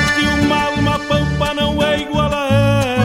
que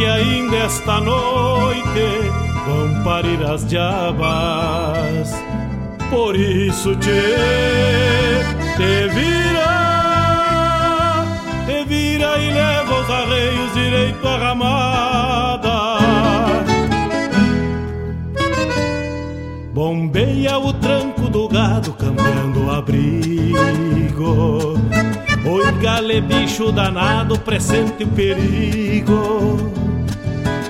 que ainda esta noite vão parir as diabas. Por isso te, te vira, te vira e leva os arreios direito à ramada. Bombeia o tranco do gado cambiando o abrigo Oi, gale, bicho danado, presente o perigo.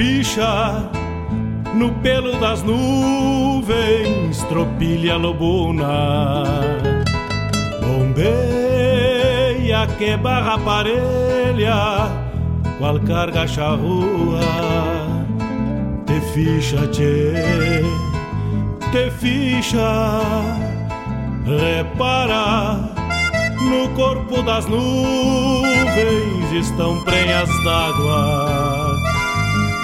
ficha no pelo das nuvens, tropilha lobuna. Bombeia que barra parelha, qual carga charrua. Te ficha, tchê, te ficha, repara. No corpo das nuvens estão prenhas d'água.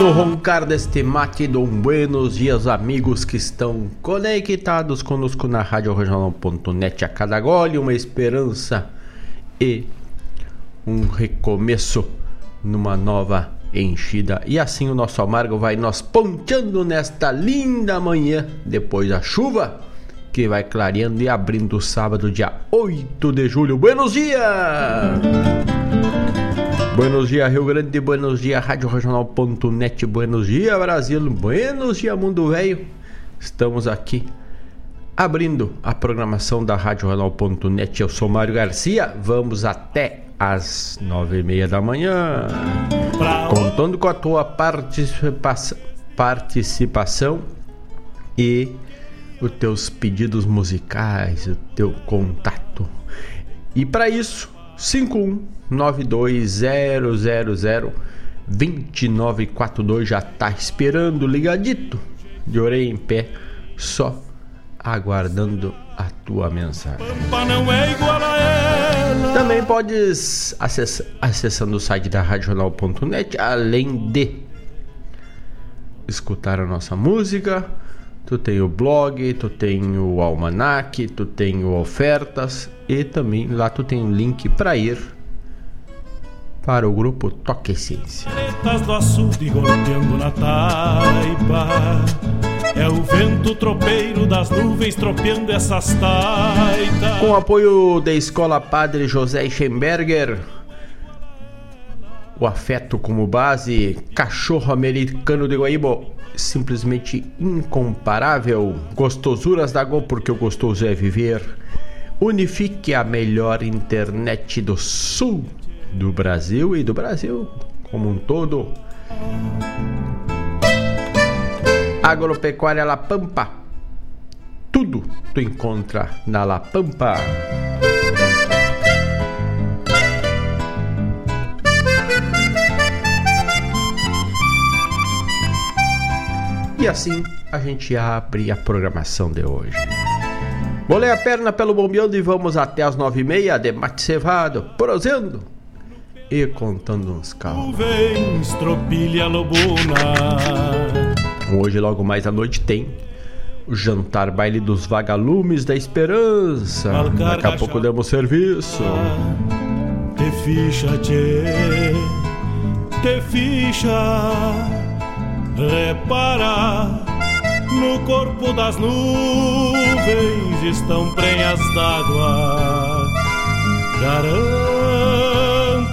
No roncar deste mate, dom buenos dias, amigos que estão conectados conosco na Rádio Regional.net. A cada gole, uma esperança e um recomeço numa nova enchida. E assim o nosso amargo vai nos ponteando nesta linda manhã, depois da chuva que vai clareando e abrindo o sábado, dia 8 de julho. Buenos dias! Buenos dias, Rio Grande, buenos dias, Rádio Regional.net, buenos dias, Brasil, buenos dias, Mundo Velho. Estamos aqui abrindo a programação da Rádio Regional.net. Eu sou Mário Garcia, vamos até às nove e meia da manhã, contando com a tua participa participação e os teus pedidos musicais, o teu contato. E para isso, 51920002942 já tá esperando ligadito, de orelha em pé, só aguardando a tua mensagem. Também podes acessar acessando o site da radional.net, além de escutar a nossa música, tu tem o blog, tu tem o almanac, tu tem ofertas e também lá tu tem um link para ir para o grupo Toque Essência. do açude golpeando na taipa É o vento tropeiro das nuvens tropeando essas taitas Com apoio da Escola Padre José Schemberger, o afeto como base, cachorro americano de Guaíbo, simplesmente incomparável. Gostosuras da Go, porque o gostoso é viver. Unifique a melhor internet do sul do Brasil e do Brasil como um todo. Agropecuária La Pampa. Tudo tu encontra na La Pampa. E assim a gente abre a programação de hoje. Bolei a perna pelo bombeando e vamos até as nove e meia de mate cevado, prosendo e contando uns carros. Hoje, logo mais à noite, tem o jantar baile dos vagalumes da esperança. Daqui a pouco demos serviço. Te ficha, tchê, te ficha Repara, no corpo das nuvens estão prenhas d'água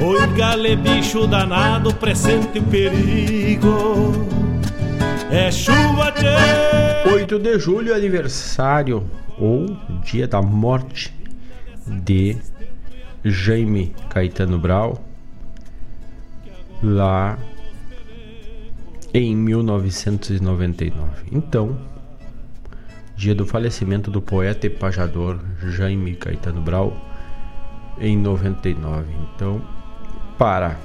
Oi, gale, bicho danado, presente o perigo. É chuva, tchê. 8 de julho, aniversário ou dia da morte de Jaime Caetano Brau, lá em 1999. Então, dia do falecimento do poeta e pajador Jaime Caetano Brau, em 99. Então, para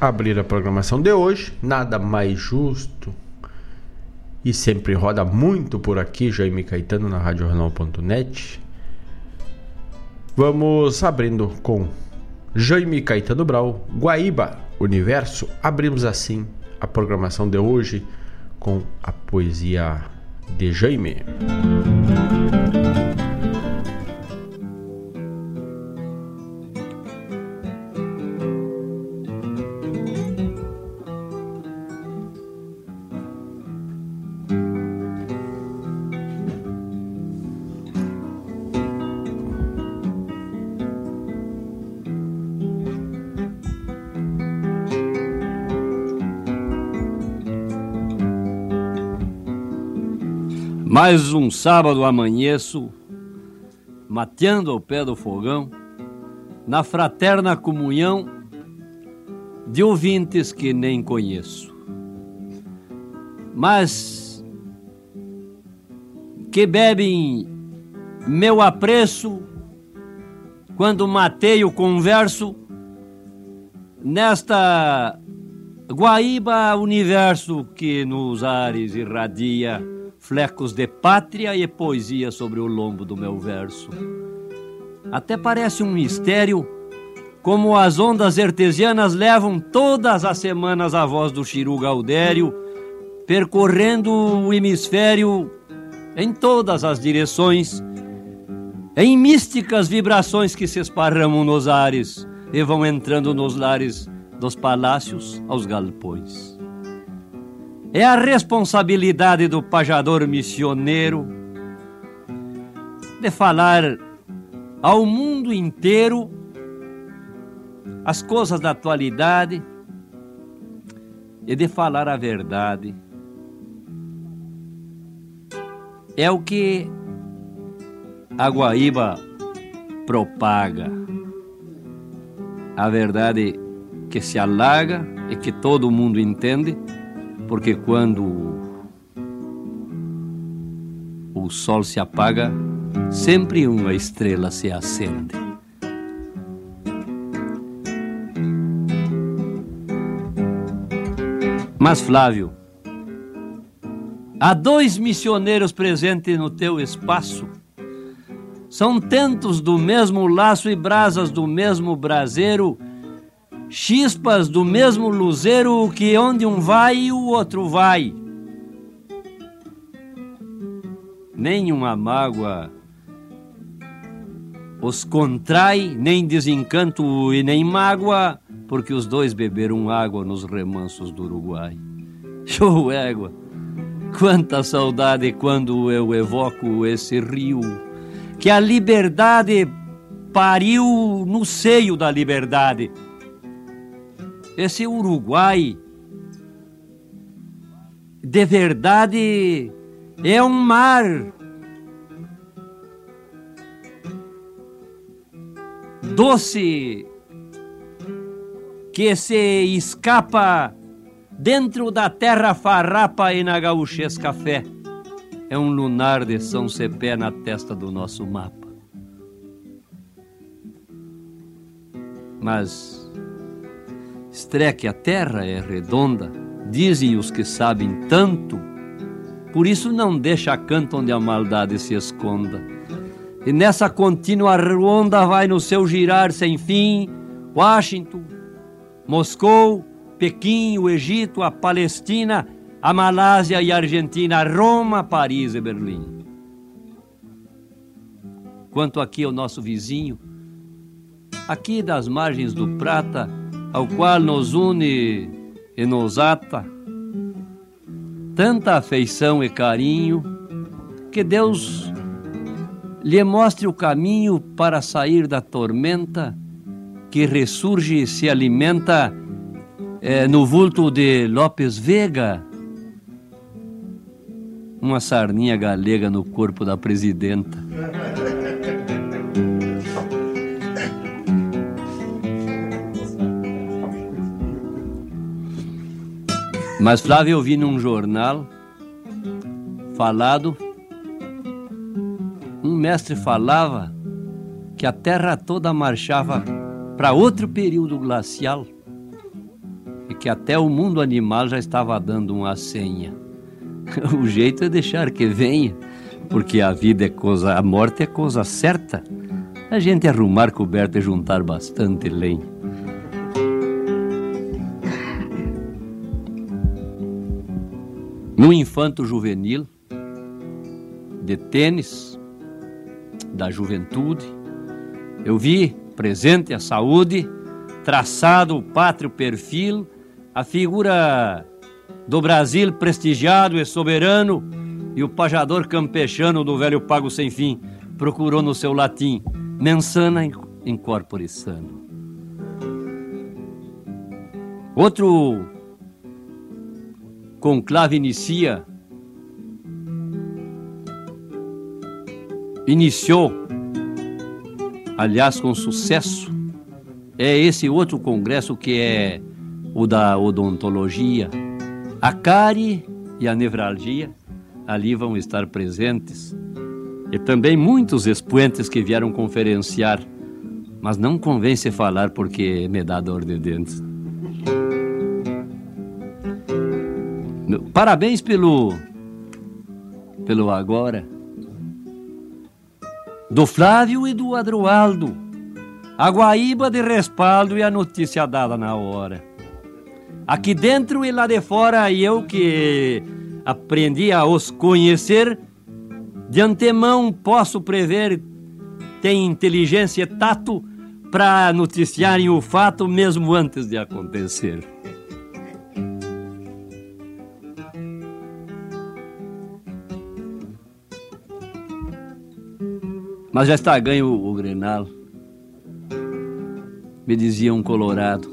abrir a programação de hoje, nada mais justo e sempre roda muito por aqui, Jaime Caetano na RadioJornal.net. Vamos abrindo com Jaime Caetano Brau, Guaíba, Universo. Abrimos assim a programação de hoje com a poesia de Jaime. Mais um sábado amanheço, mateando ao pé do fogão, na fraterna comunhão de ouvintes que nem conheço. Mas que bebem meu apreço quando mateio converso nesta Guaíba universo que nos ares irradia flecos de pátria e poesia sobre o lombo do meu verso. Até parece um mistério como as ondas artesianas levam todas as semanas a voz do Chiru Gaudério, percorrendo o hemisfério em todas as direções, em místicas vibrações que se esparramam nos ares e vão entrando nos lares dos palácios aos galpões. É a responsabilidade do pajador missioneiro de falar ao mundo inteiro as coisas da atualidade e de falar a verdade. É o que a Guaíba propaga. A verdade que se alaga e que todo mundo entende porque quando o sol se apaga, sempre uma estrela se acende. Mas, Flávio, há dois missioneiros presentes no teu espaço. São tantos do mesmo laço e brasas do mesmo braseiro chispas do mesmo luzeiro que onde um vai o outro vai. Nenhuma mágoa os contrai, nem desencanto e nem mágoa, porque os dois beberam água nos remansos do Uruguai. Show égua! Quanta saudade quando eu evoco esse rio, que a liberdade pariu no seio da liberdade esse Uruguai de verdade é um mar. Doce que se escapa dentro da terra farrapa e na gauchesca fé. É um lunar de São Cepé na testa do nosso mapa. Mas Estreque a terra é redonda, dizem os que sabem tanto. Por isso não deixa canto onde a maldade se esconda. E nessa contínua ronda vai no seu girar sem fim Washington, Moscou, Pequim, o Egito, a Palestina, a Malásia e a Argentina, Roma, Paris e Berlim. Quanto aqui ao nosso vizinho, aqui das margens do Prata, ao qual nos une e nos ata, tanta afeição e carinho, que Deus lhe mostre o caminho para sair da tormenta que ressurge e se alimenta é, no vulto de Lopes Vega, uma sarninha galega no corpo da presidenta. Mas Flávio, eu vi num jornal falado, um mestre falava que a terra toda marchava para outro período glacial e que até o mundo animal já estava dando uma senha. O jeito é deixar que venha, porque a vida é coisa, a morte é coisa certa. A gente arrumar coberta e juntar bastante lenha. No infanto juvenil, de tênis, da juventude, eu vi presente a saúde, traçado o pátrio perfil, a figura do Brasil prestigiado e soberano e o pajador campechano do velho pago sem fim procurou no seu latim mensana in corpore sano. Outro conclave inicia, iniciou, aliás, com sucesso, é esse outro congresso que é o da odontologia. A cárie e a nevralgia ali vão estar presentes. E também muitos expoentes que vieram conferenciar, mas não convence falar porque me dá dor de dentes. Parabéns pelo pelo agora. Do Flávio e do Adroaldo. A Guaíba de respaldo e a notícia dada na hora. Aqui dentro e lá de fora, eu que aprendi a os conhecer, de antemão posso prever, tem inteligência e tato para noticiarem o fato mesmo antes de acontecer. Mas já está ganho o, o Grenal. Me dizia um colorado.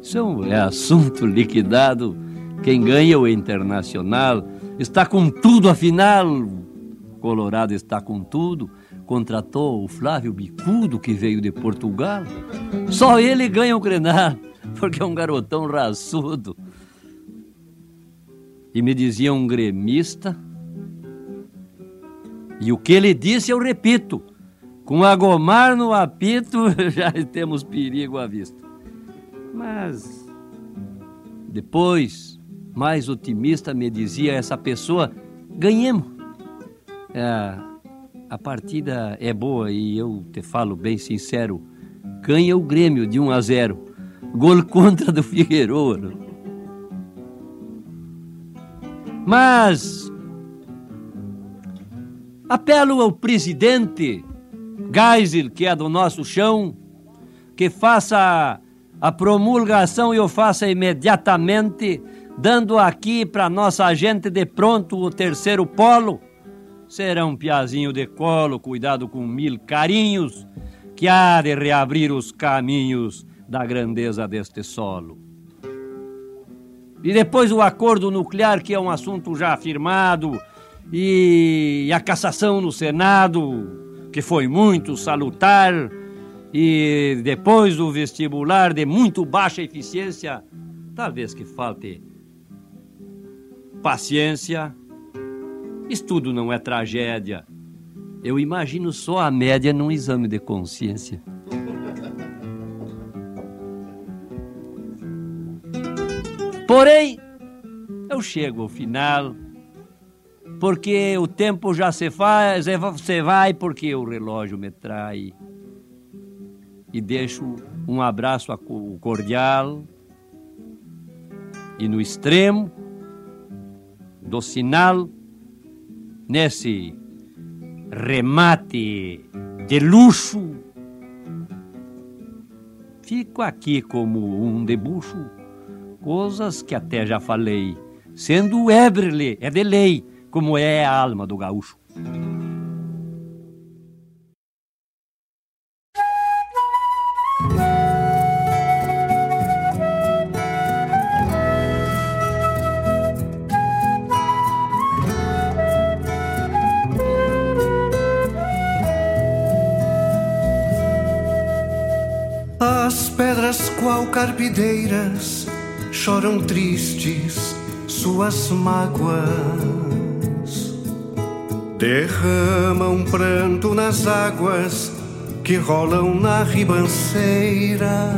Isso é assunto liquidado. Quem ganha é o Internacional. Está com tudo, afinal. Colorado está com tudo. Contratou o Flávio Bicudo, que veio de Portugal. Só ele ganha o Grenal, porque é um garotão raçudo. E me dizia um gremista e o que ele disse eu repito: com a Gomar no apito já temos perigo à vista. Mas depois, mais otimista, me dizia essa pessoa: ganhemos. É, a partida é boa e eu te falo bem sincero: ganha o Grêmio de 1 a 0. Gol contra do Figueiredo. Mas Apelo ao presidente Geisel, que é do nosso chão, que faça a promulgação e o faça imediatamente, dando aqui para nossa gente de pronto o terceiro polo. Será um piazinho de colo, cuidado com mil carinhos, que há de reabrir os caminhos da grandeza deste solo. E depois o acordo nuclear, que é um assunto já afirmado, e a cassação no Senado, que foi muito salutar, e depois o vestibular de muito baixa eficiência, talvez que falte paciência. Estudo não é tragédia. Eu imagino só a média num exame de consciência. Porém, eu chego ao final porque o tempo já se faz, você vai porque o relógio me trai. E deixo um abraço cordial e no extremo do sinal, nesse remate de luxo, fico aqui como um debuxo, coisas que até já falei, sendo Eberle é de lei, como é a alma do gaúcho. qual carpideiras choram tristes suas mágoas, derramam pranto nas águas que rolam na ribanceira.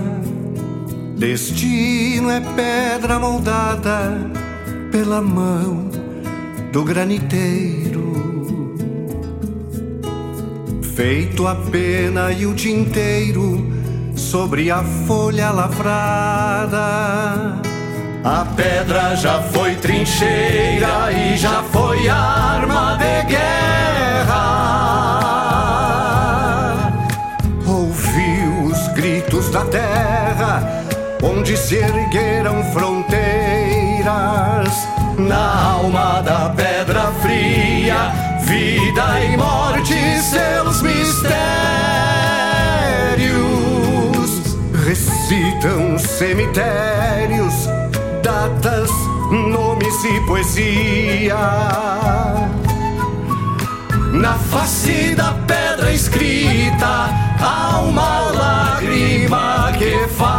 Destino é pedra moldada pela mão do graniteiro. Feito a pena e o tinteiro sobre a folha lavrada. A pedra já foi trincheira e já foi arma de guerra. Ouvi os gritos da terra, onde se ergueram fronteiras. Na alma da pedra fria, vida e morte, seus mistérios recitam cemitérios, datas, nomes e poesia. Na face da pedra escrita há uma lágrima que fala.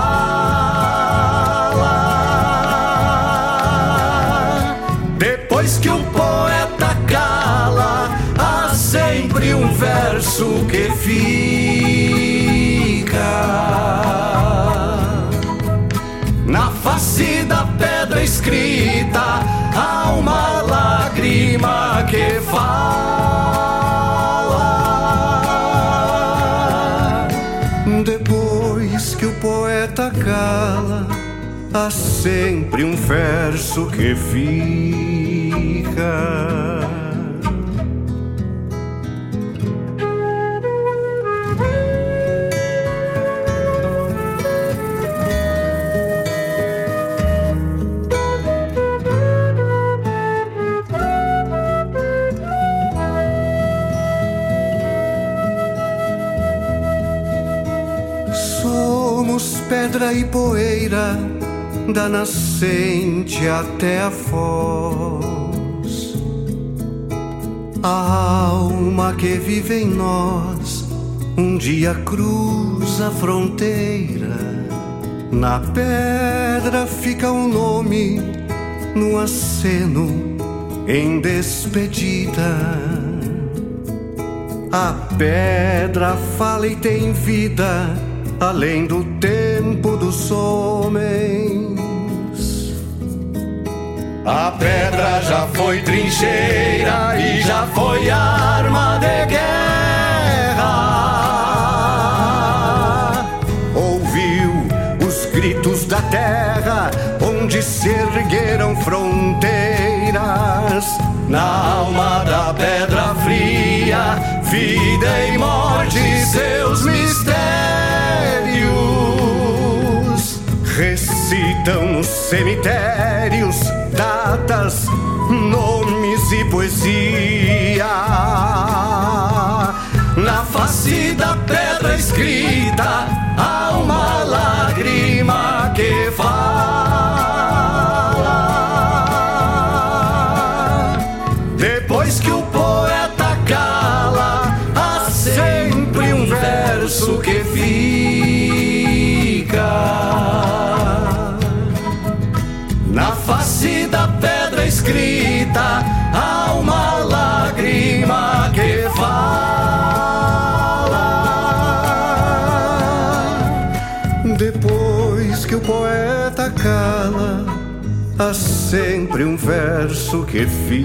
Depois que o poeta cala, há sempre um verso que fica escrita há uma lágrima que fala. Depois que o poeta cala, há sempre um verso que fica. Pedra e poeira, da nascente até a foz. A alma que vive em nós, um dia cruza a fronteira. Na pedra fica o um nome, no aceno, em despedida. A pedra fala e tem vida além do tempo dos homens. A pedra já foi trincheira e já foi arma de guerra. Ouviu os gritos da terra, onde se ergueram fronteiras. Na alma da pedra fria, vida e morte, seus mistérios recitam os cemitérios, datas, nomes e poesia. Na face da pedra escrita há uma lágrima sempre um verso que fica.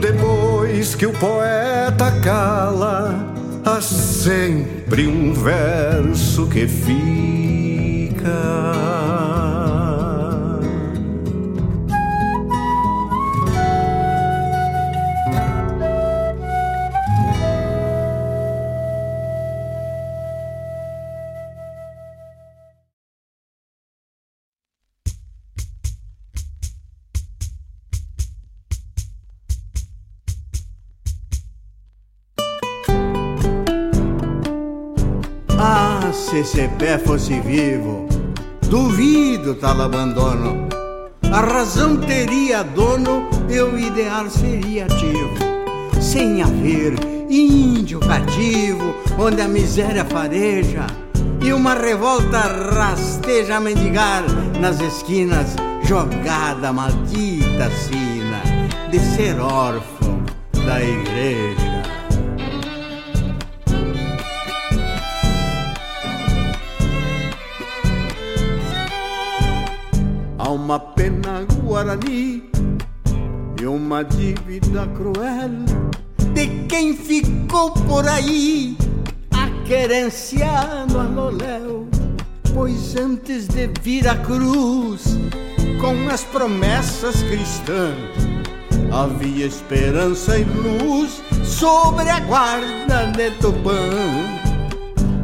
Depois que o poeta cala, há sempre um verso que fica. Fosse vivo, duvido tal abandono. A razão teria dono e o ideal seria ativo. Sem haver índio cativo, onde a miséria fareja e uma revolta rasteja a mendigar nas esquinas, jogada maldita sina de ser órfão da igreja. Uma pena guarani e uma dívida cruel de quem ficou por aí querenciado a Loléu, pois antes de vir a cruz, com as promessas cristãs, havia esperança e luz sobre a guarda de Tupã.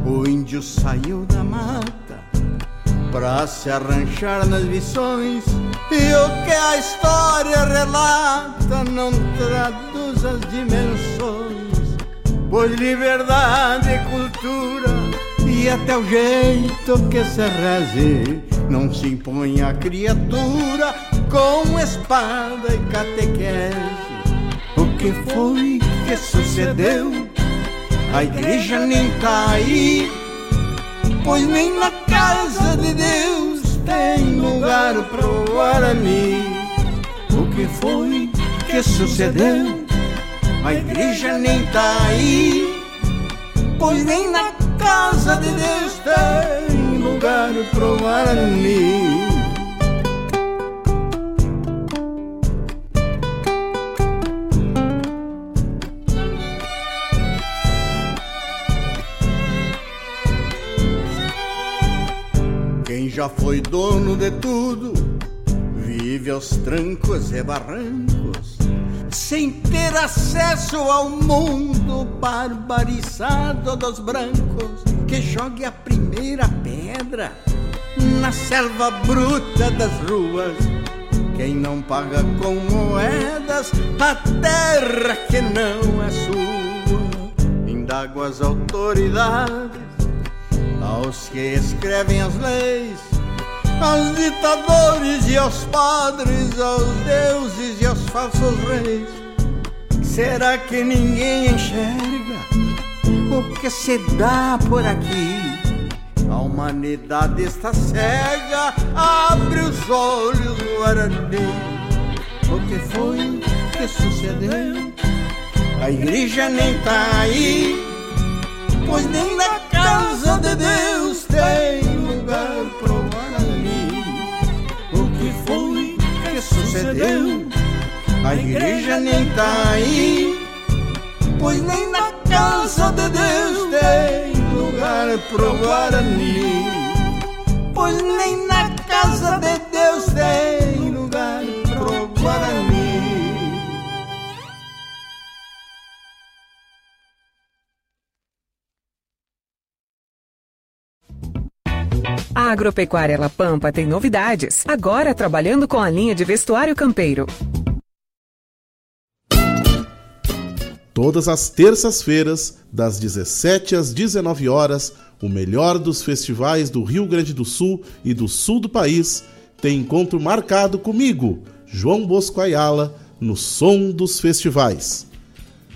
O índio saiu da mata pra se arranchar nas lições, e o que a história relata não traduz as dimensões Pois liberdade, cultura e até o jeito que se reze Não se impõe a criatura com espada e catequese. O que foi que sucedeu? A igreja nem tá aí Pois nem na casa de Deus tem lugar pro Guarani O que foi que sucedeu? a igreja nem tá aí, pois nem na casa de Deus tem lugar pro Guarani. Já foi dono de tudo, vive aos trancos e barrancos sem ter acesso ao mundo barbarizado dos brancos, que jogue a primeira pedra na selva bruta das ruas. Quem não paga com moedas a terra que não é sua, indaga as autoridades, aos que escrevem as leis aos ditadores e aos padres, aos deuses e aos falsos reis. Será que ninguém enxerga o que se dá por aqui? A humanidade está cega, abre os olhos, Guarani. O que foi que sucedeu? A igreja nem tá aí, pois nem na casa de Deus tem lugar pro sucedeu. A igreja nem tá aí, pois nem na casa de Deus tem lugar pro Guarani. Pois nem na casa de Deus tem A Agropecuária La Pampa tem novidades, agora trabalhando com a linha de vestuário campeiro. Todas as terças-feiras, das 17 às 19 horas, o melhor dos festivais do Rio Grande do Sul e do sul do país tem encontro marcado comigo, João Bosco Ayala, no Som dos Festivais.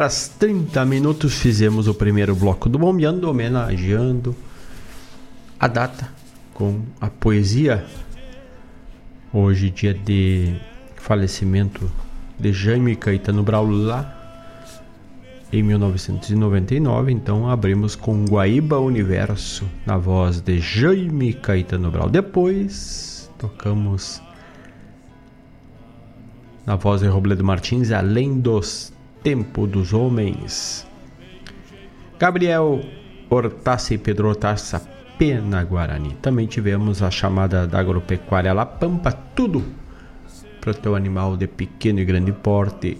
Horas 30 minutos fizemos o primeiro bloco do Bombeando, homenageando a data com a poesia. Hoje, dia de falecimento de Jaime Caetano Brau lá em 1999. Então, abrimos com Guaíba Universo na voz de Jaime Caetano Brau. Depois, tocamos na voz de Robledo Martins, Além dos Tempos dos Homens. Gabriel Hortaça e Pedro Hortaça, Pena Guarani. Também tivemos a chamada da agropecuária La Pampa, tudo para o teu animal de pequeno e grande porte,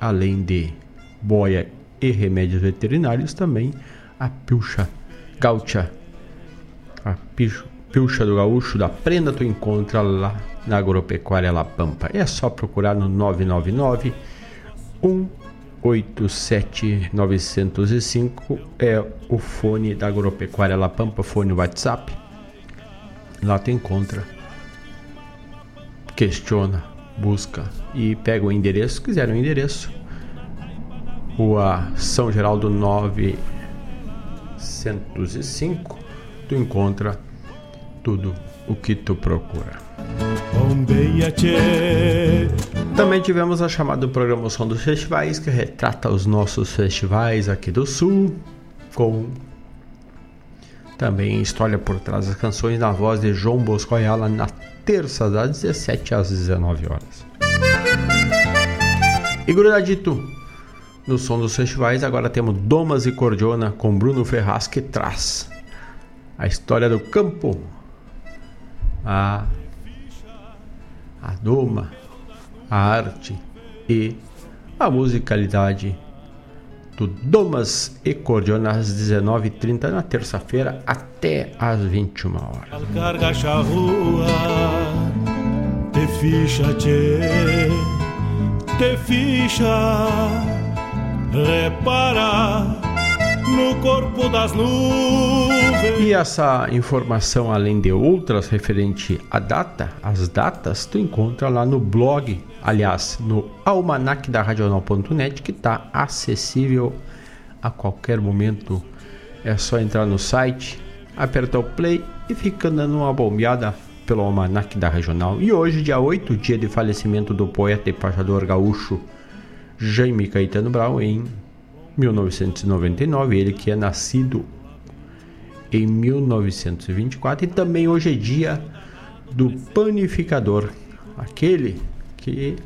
além de boia e remédios veterinários, também a pilcha gaúcha, a pilcha do gaúcho da prenda tu encontra lá na Agropecuária La Pampa. É só procurar no 999 187 905 é o fone da Agropecuária La Pampa, fone WhatsApp. Lá tu encontra, questiona, busca e pega o endereço, se quiser o endereço. Rua São Geraldo 905, tu encontra tudo o que tu procura. Também tivemos a chamada programação dos festivais, que retrata os nossos festivais aqui do Sul, com também história por trás das canções na voz de João Bosco Ayala na terça das 17 às 19 horas. E grudadito no som dos festivais, agora temos Domas e Cordiona com Bruno Ferraz que traz a história do campo, a a doma, a arte e a musicalidade do Domas e Cordiona às 19h30 na terça-feira até às 21 horas. te ficha, te ficha, repara no corpo das nuvens. E essa informação, além de outras referente à data, as datas, tu encontra lá no blog, aliás, no almanac da Radional.net, que está acessível a qualquer momento. É só entrar no site, apertar o play e fica dando uma bombeada pelo almanac da Regional. E hoje, dia 8, dia de falecimento do poeta e pajador gaúcho Jaime Caetano Brown, em 1999, ele que é nascido em 1924 e também hoje é dia do panificador, aquele que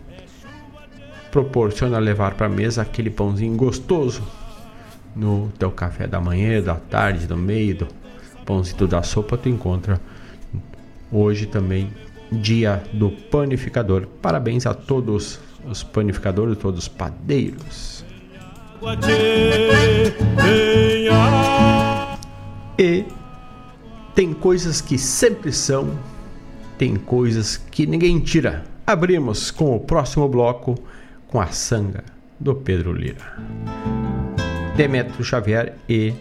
proporciona levar para a mesa aquele pãozinho gostoso no teu café da manhã, da tarde, do meio, do pãozinho da sopa, tu encontra hoje também dia do panificador. Parabéns a todos os panificadores, todos os padeiros. E tem coisas que sempre são, tem coisas que ninguém tira. Abrimos com o próximo bloco com a sanga do Pedro Lira. Demetrio Xavier e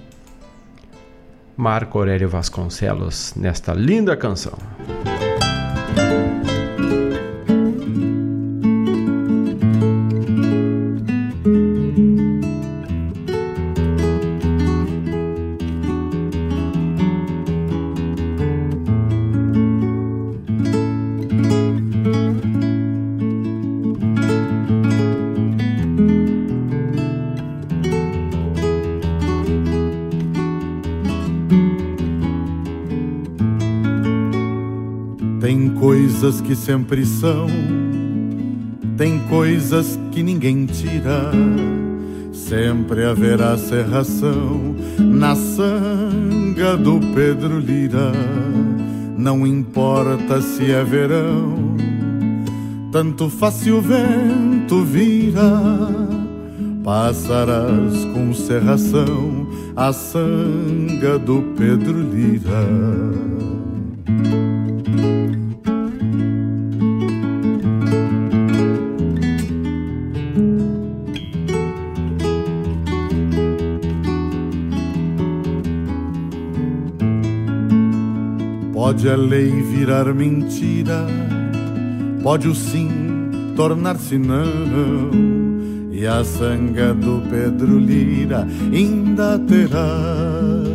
Marco Aurélio Vasconcelos nesta linda canção. Sempre são, tem coisas que ninguém tira. Sempre haverá serração na sanga do Pedro Lira. Não importa se é verão, tanto faz se o vento vira. Passarás com serração a sanga do Pedro Lira. Pode a lei virar mentira, pode o sim tornar-se não, e a sanga do Pedro Lira ainda terá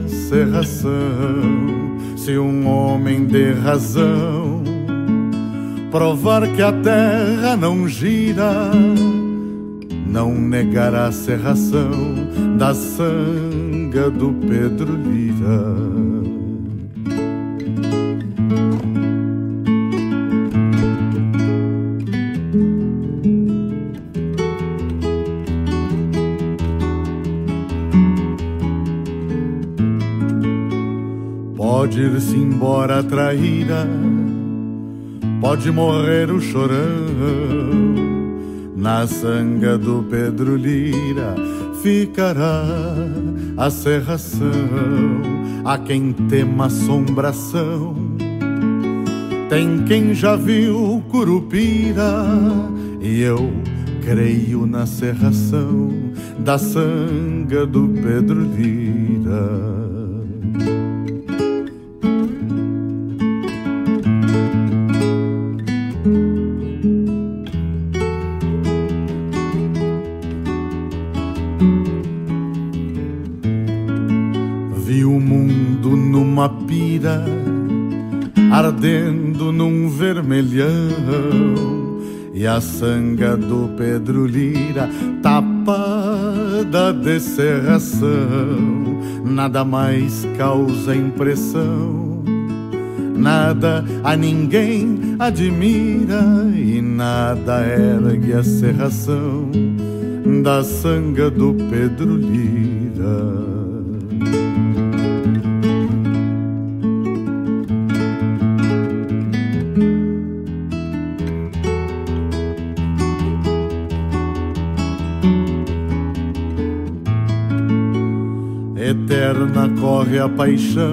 serração. Se um homem de razão provar que a terra não gira, não negará a serração da sanga do Pedro Lira. Ir-se embora a traíra, pode morrer o chorão. Na sanga do Pedro Lira ficará a serração. A quem tema assombração, tem quem já viu Curupira e eu creio na serração da sanga do Pedro Lira. Ardendo num vermelhão, e a sanga do Pedro Lira tapada de serração, nada mais causa impressão, nada a ninguém admira, e nada ergue a serração da sanga do Pedro Lira. A paixão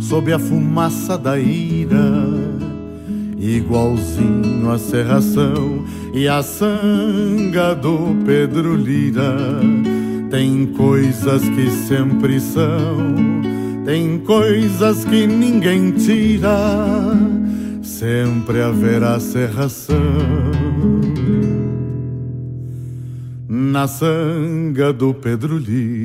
sob a fumaça da ira, igualzinho a serração e a sanga do Pedro Lira. Tem coisas que sempre são, tem coisas que ninguém tira, sempre haverá serração na sanga do Pedro Lira.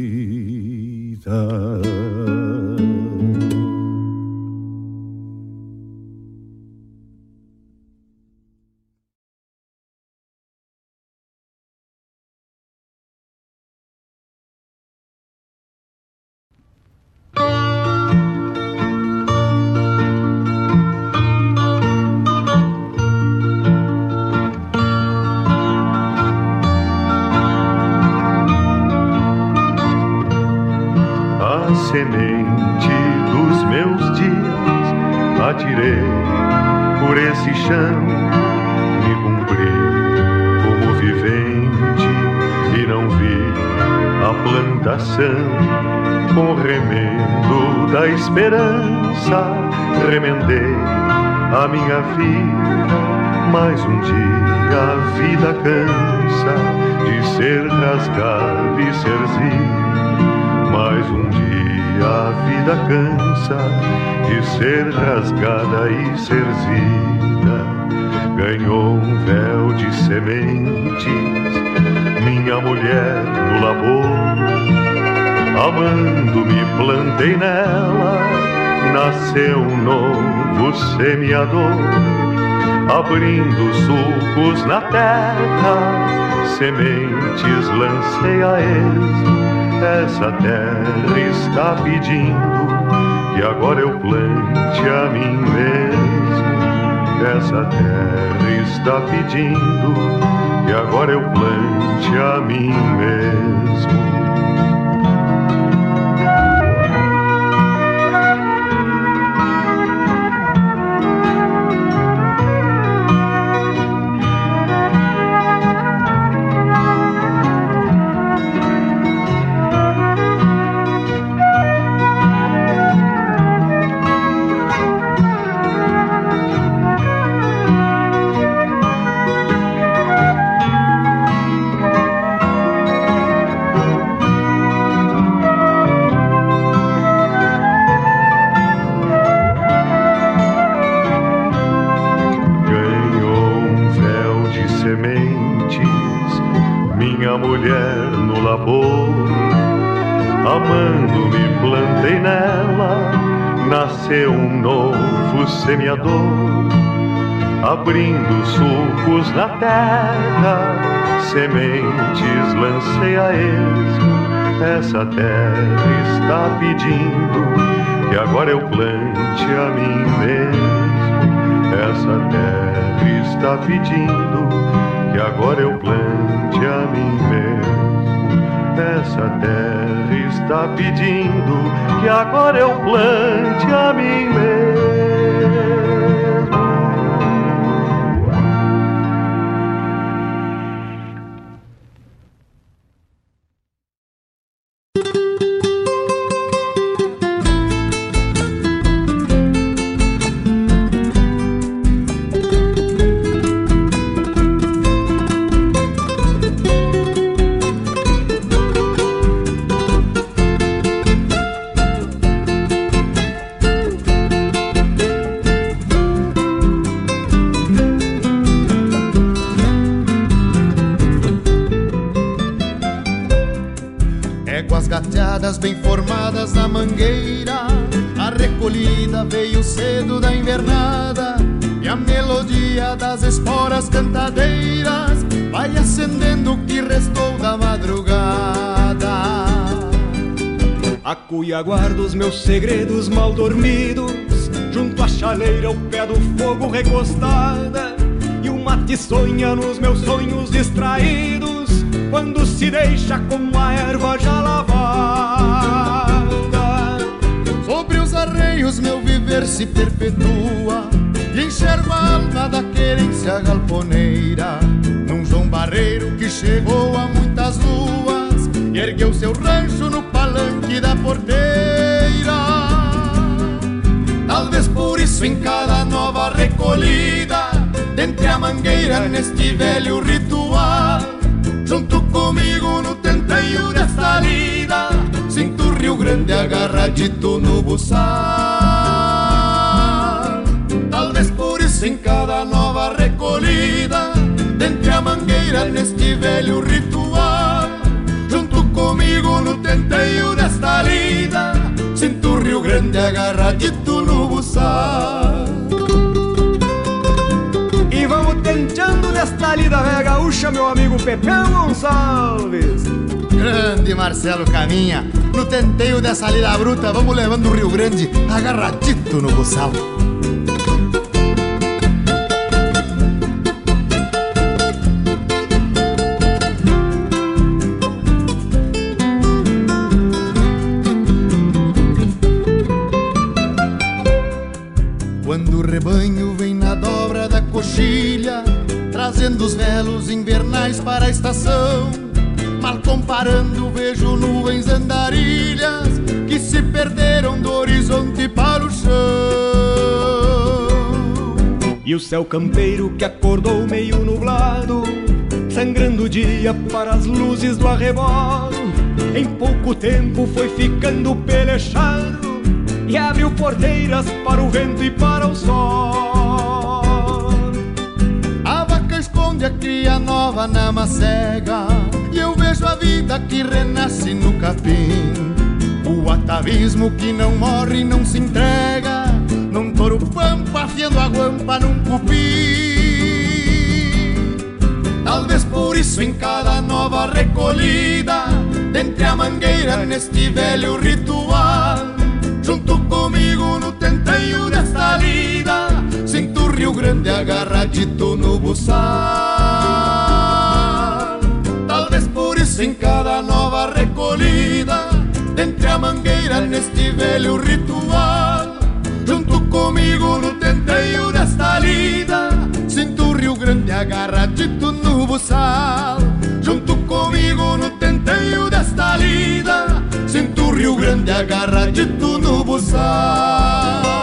Semente dos meus dias. Atirei por esse chão, me cumpri como vivente. E não vi a plantação com remendo da esperança. Remendei a minha vida, mas um dia a vida cansa de ser rasgada e. Mas um dia a vida cansa de ser rasgada e serzida. Ganhou um véu de sementes, minha mulher no labor. Amando-me, plantei nela, nasceu um novo semeador. Abrindo sulcos na terra, sementes lancei a esmo essa terra está pedindo que agora eu plante a mim mesmo. Essa terra está pedindo que agora eu plante a mim mesmo. Na terra, sementes lancei a esmo. Essa terra está pedindo que agora eu plante a mim mesmo. Essa terra está pedindo que agora eu plante a mim mesmo. Essa terra está pedindo que agora eu plante a mim mesmo. Aguardo os meus segredos mal dormidos. Junto à chaleira, ao pé do fogo recostada E o mate sonha nos meus sonhos distraídos. Quando se deixa com a erva já lavada. Sobre os arreios meu viver se perpetua. E enxergo a alma da querência galponeira Num João Barreiro que chegou a muitas luas. E ergueu seu rancho no palanque da porteira. Talvez por isso em cada nova recolhida, dentre a mangueira neste velho ritual, junto comigo no tenteio desta lida, sinto o Rio Grande agarradito no buçal. Talvez por isso em cada nova recolhida, dentre a mangueira neste velho ritual, comigo no tenteio desta lida. Sinto o Rio Grande agarradito no buçal. E vamos tenteando desta lida velha gaúcha, meu amigo Pepeu Gonçalves. Grande Marcelo Caminha No tenteio dessa lida bruta Vamos levando o Rio Grande agarradito no buçal estação. Mal comparando, vejo nuvens andarilhas que se perderam do horizonte para o chão. E o céu campeiro que acordou meio nublado, sangrando o dia para as luzes do arrebolo. Em pouco tempo foi ficando pelechado e abriu porteiras para o vento e para o sol. Onde a cria nova na macega E eu vejo a vida que renasce no capim. O atavismo que não morre e não se entrega. Num touro pampa afiando a guampa num cupim Talvez por isso em cada nova recolhida Dentre a mangueira neste velho ritual Junto comigo no tenteio desta lida Rio Grande agarradito no buçal. Talvez por isso em cada nova recolhida Dentre a mangueira neste velho ritual Junto comigo no tenteio desta lida Sinto o Rio Grande agarradito no buçal. Junto comigo no tenteio desta lida Sinto o Rio Grande agarradito no buçal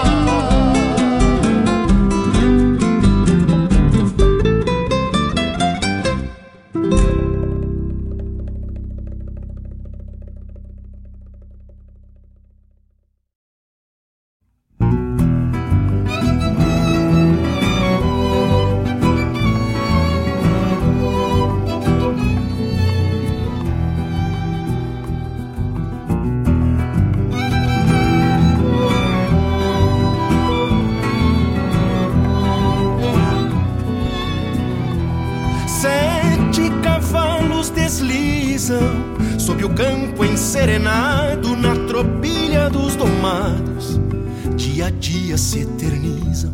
se eternizam.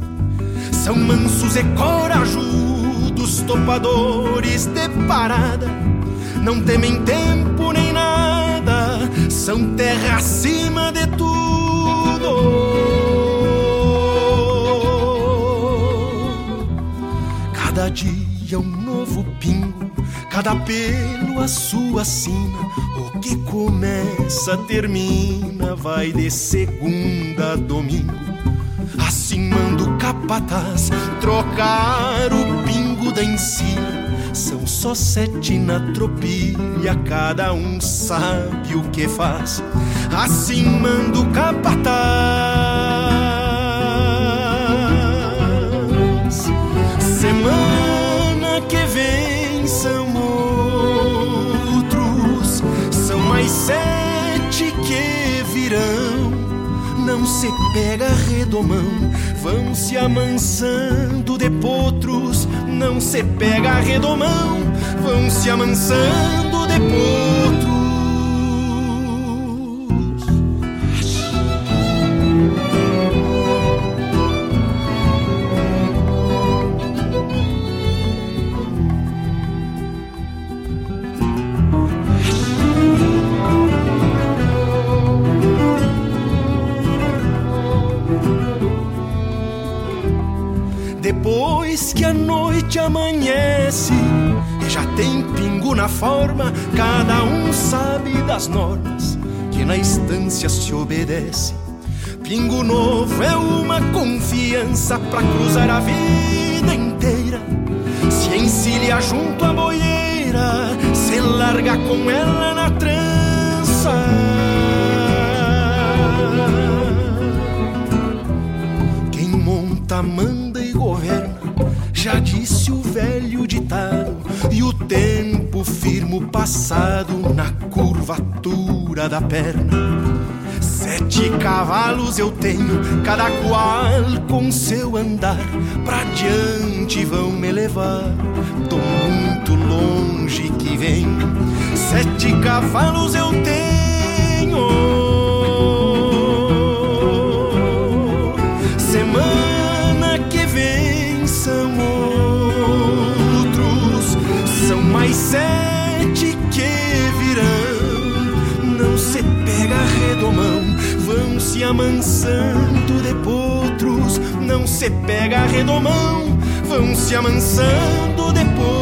São mansos e corajudos, topadores de parada. Não temem tempo nem nada, são terra acima de tudo. Cada dia um novo pingo, cada pelo a sua sina. O que começa, termina, vai de segunda a domingo. Assim manda o capataz trocar o pingo da ensina. São só sete na tropilha, cada um sabe o que faz. Assim manda o capataz. Se pega redomão, vão se amansando de potros. Não se pega redomão, vão se amansando de potros. Amanhece e já tem pingo na forma, cada um sabe das normas que na estância se obedece. Pingo novo é uma confiança pra cruzar a vida inteira. Se encilha junto à boieira, se larga com ela na trança. Quem monta, manda já disse o velho ditado. E o tempo firma o passado na curvatura da perna. Sete cavalos eu tenho, cada qual com seu andar. Pra diante vão me levar, tô muito longe que venho. Sete cavalos eu tenho. Mais sete que virão. Não se pega redomão, vão se amansando de potros. Não se pega redomão, vão se amansando de potros.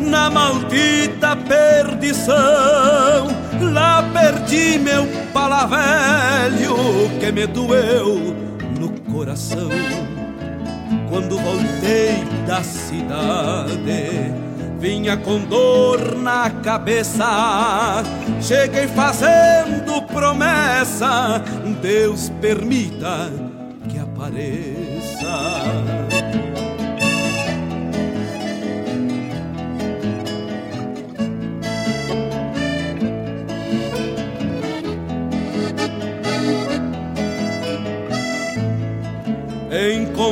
Na maldita perdição. Lá perdi meu pala velho que me doeu no coração. Quando voltei da cidade, vinha com dor na cabeça. Cheguei fazendo promessa, Deus permita que apareça.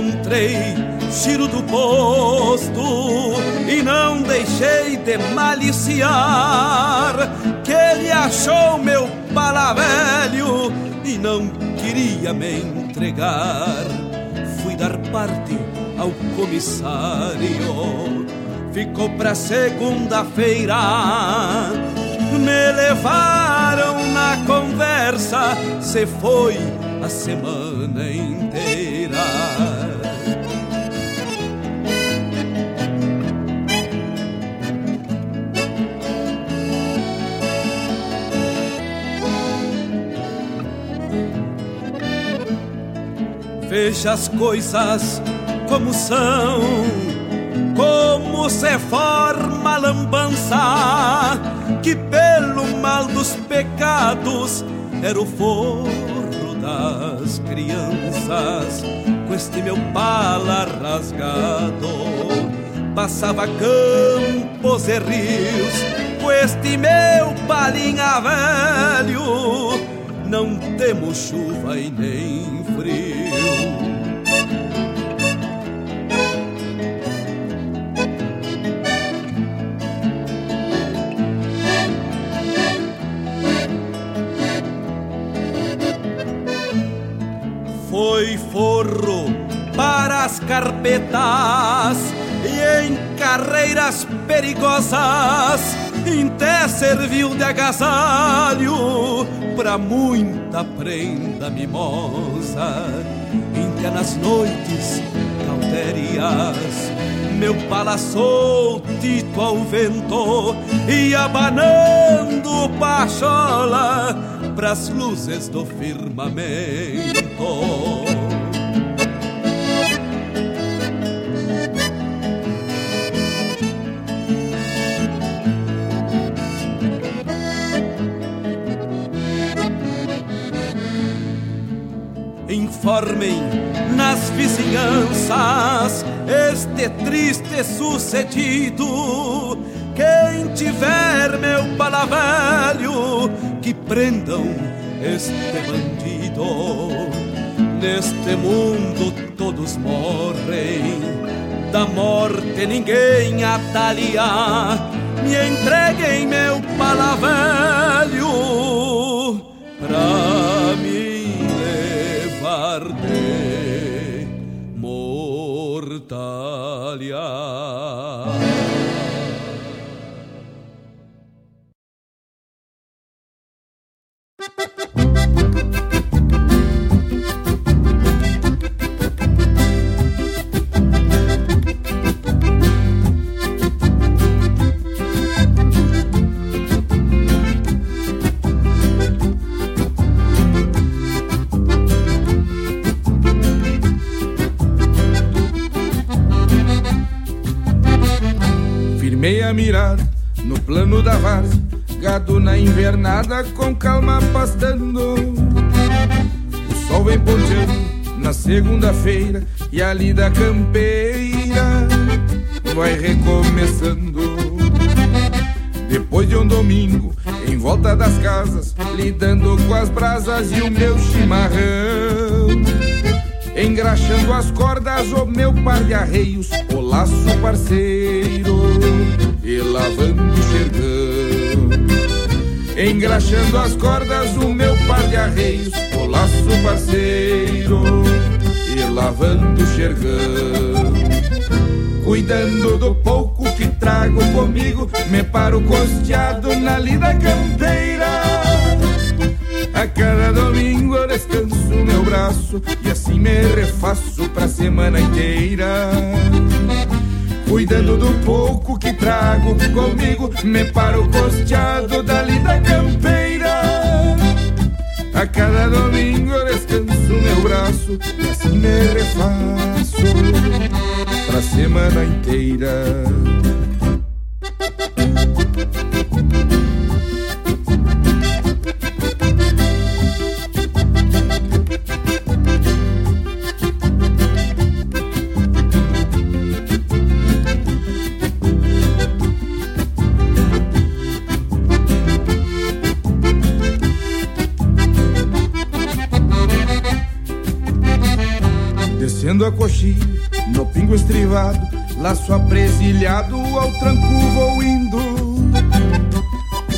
Encontrei Chiro do posto e não deixei de maliciar que ele achou meu pala velho e não queria me entregar. Fui dar parte ao comissário, ficou pra segunda-feira. Me levaram na conversa, se foi a semana inteira. Veja as coisas como são, se forma a lambança que pelo mal dos pecados era o forro das crianças com este meu pala rasgado passava campos e rios com este meu palinha velho não temos chuva e nem frio. Foi forro para as carpetas e em carreiras perigosas até serviu de agasalho para muita prenda mimosa. Até nas noites caldérias meu pala soltito ao vento e abanando pachola pras luzes do firmamento. Informem nas vizinhanças este triste sucedido. Quem tiver meu palavelho, que prendam este bandido. Neste mundo todos morrem, da morte ninguém atalia. Me entreguem meu palavelho Hallelujah. Mirada no plano da várzea, gado na invernada com calma pastando. O sol vem ponteando na segunda-feira e a lida campeira vai recomeçando. Depois de um domingo, em volta das casas, lidando com as brasas e o meu chimarrão. Engraxando as cordas, o meu par de arreios, o laço parceiro, e lavando o xergão. Engraxando as cordas, o meu par de arreios, o laço parceiro, e lavando o xergão. Cuidando do pouco que trago comigo, me paro costeado na lida campeira. A cada domingo eu descanso meu braço e assim me refaço pra semana inteira. Cuidando do pouco que trago comigo, me paro costeado da lida campeira. A cada domingo descanso meu braço e assim me refaço pra semana inteira. A coxilha, no pingo estrivado, laço apresilhado, ao tranco vou indo.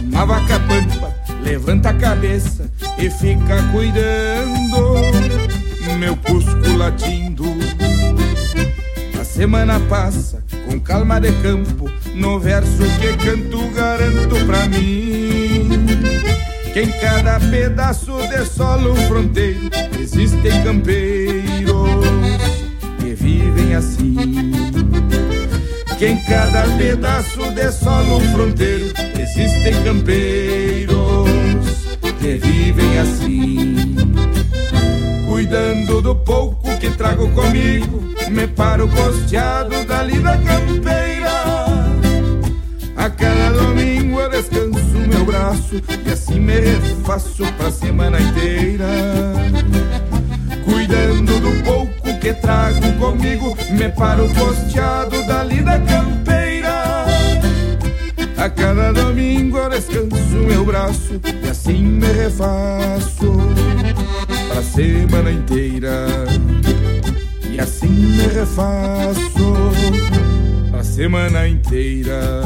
Uma vaca pampa levanta a cabeça e fica cuidando, meu cusco latindo. A semana passa com calma de campo, no verso que canto garanto pra mim. Que em cada pedaço de solo fronteiro existem campeiros assim. Que em cada pedaço de solo fronteiro existem campeiros que vivem assim. Cuidando do pouco que trago comigo, me paro costeado da linda campeira. A cada domingo eu descanso meu braço e assim me refaço pra semana inteira. Cuidando do pouco que trago comigo, me paro posteado da campeira. A cada domingo eu descanso meu braço e assim me refaço pra semana inteira. E assim me refaço pra semana inteira.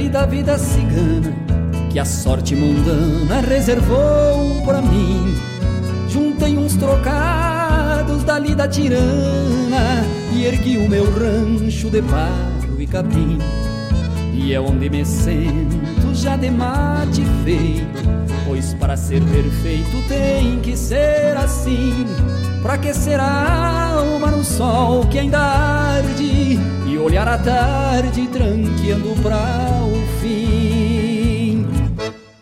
E da vida cigana que a sorte mundana reservou pra mim. Juntei uns trocados dali da tirana e ergui o meu rancho de barro e capim. E é onde me sento já de mate feito, pois para ser perfeito tem que ser assim. Pra aquecer a alma no sol que ainda arde olhar a tarde tranqueando pra o fim.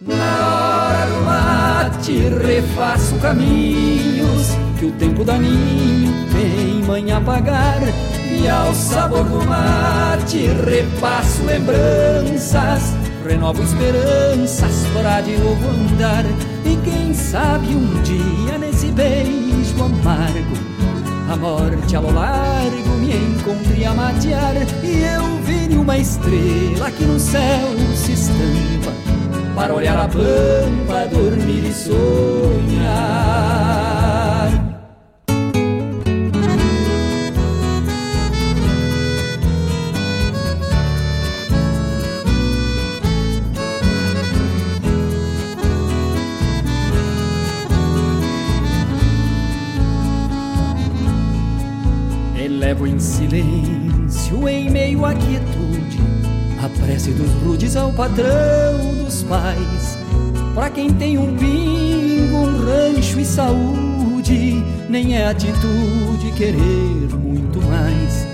Na hora do mate refaço caminhos que o tempo daninho tem manha pagar e ao sabor do mate repasso lembranças renovo esperanças para de novo andar e quem sabe um dia nesse beijo amargo a morte a lo largo me encontre a matear e eu vire uma estrela que no céu se estampa para olhar a pampa, dormir e sonhar. Elevo em silêncio, em meio à quietude, a prece dos rudes ao padrão dos pais. Pra quem tem um pingo, um rancho e saúde, nem é atitude querer muito mais.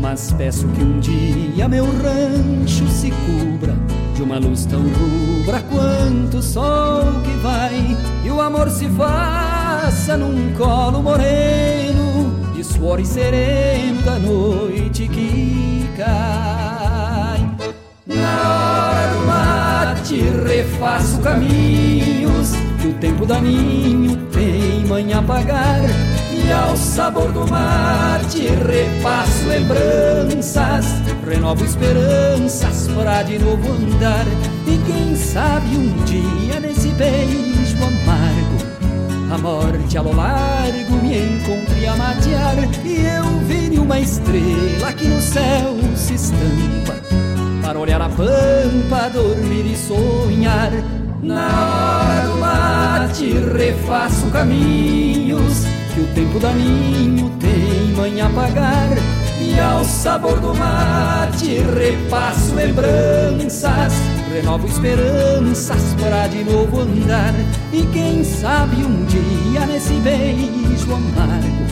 Mas peço que um dia meu rancho se cubra de uma luz tão rubra quanto o sol que vai, e o amor se faça num colo moreno de suor e sereno da noite que cai. Na hora do mate refaço caminhos que o tempo daninho tem manha pagar. E ao sabor do mate repasso lembranças, renovo esperanças para de novo andar. E quem sabe um dia nesse beijo amargo a morte a lo largo me encontre a matear E eu vire uma estrela que no céu se estampa. Para olhar a pampa, dormir e sonhar Na hora do mate refaço caminhos Que o tempo daninho tem manha pagar. E ao sabor do mate repasso lembranças Renovo esperanças para de novo andar. E quem sabe um dia nesse beijo amargo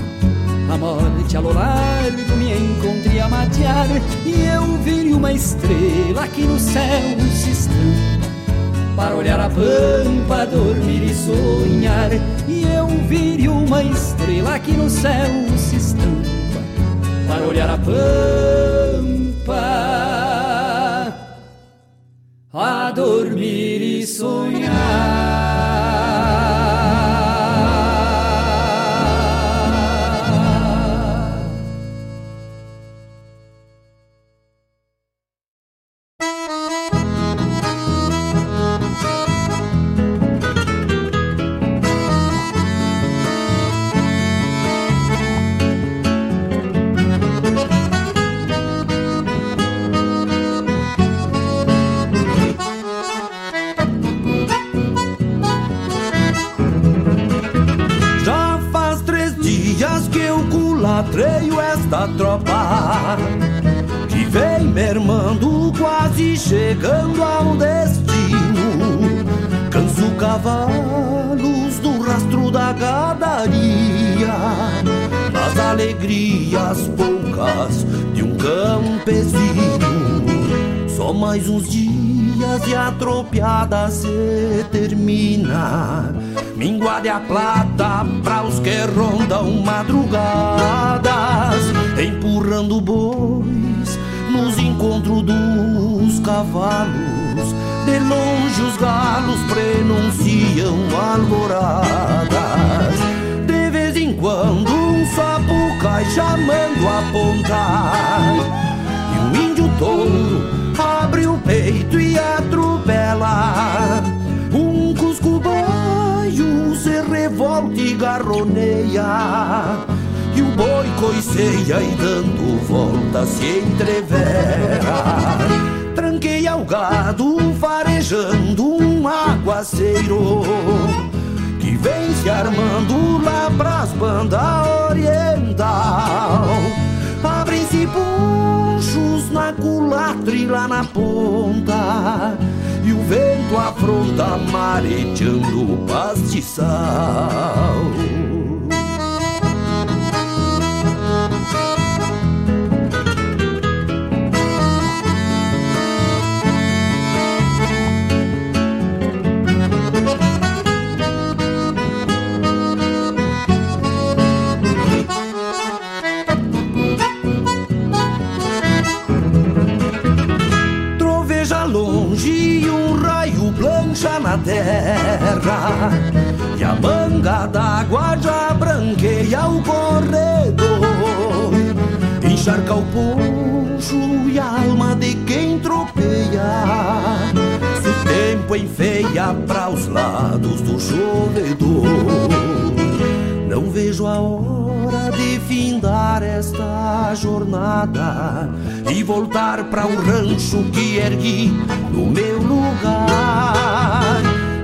A morte a lo largo me encontre a matear. E eu vire uma estrela que no céu se estampa Para olhar a pampa, dormir e sonhar. E eu vire uma estrela que no céu se estampa Para olhar a pampa a dormir e sonhar. Mais uns dias e a tropiada se termina. Minguade a plata pra os que rondam madrugadas, empurrando bois nos encontros dos cavalos. De longe os galos prenunciam alvoradas. De vez em quando um sapo cai chamando a ponta. E um índio touro peito e atropela. Um cusco baio se revolta e garroneia. E o boi coiceia e dando volta se entrevera. Tranqueia o gado farejando um aguaceiro que vem se armando lá pras bandas oriental. Abrem-se ponchos na culatra e lá na ponta. E o vento afronta mareteando o pastiçal. Terra. E a manga d'água já branqueia o corredor. Encharca o poncho e a alma de quem tropeia. Se o tempo enfeia para os lados do chovedor Não vejo a hora de findar esta jornada e voltar para o rancho que ergui no meu lugar.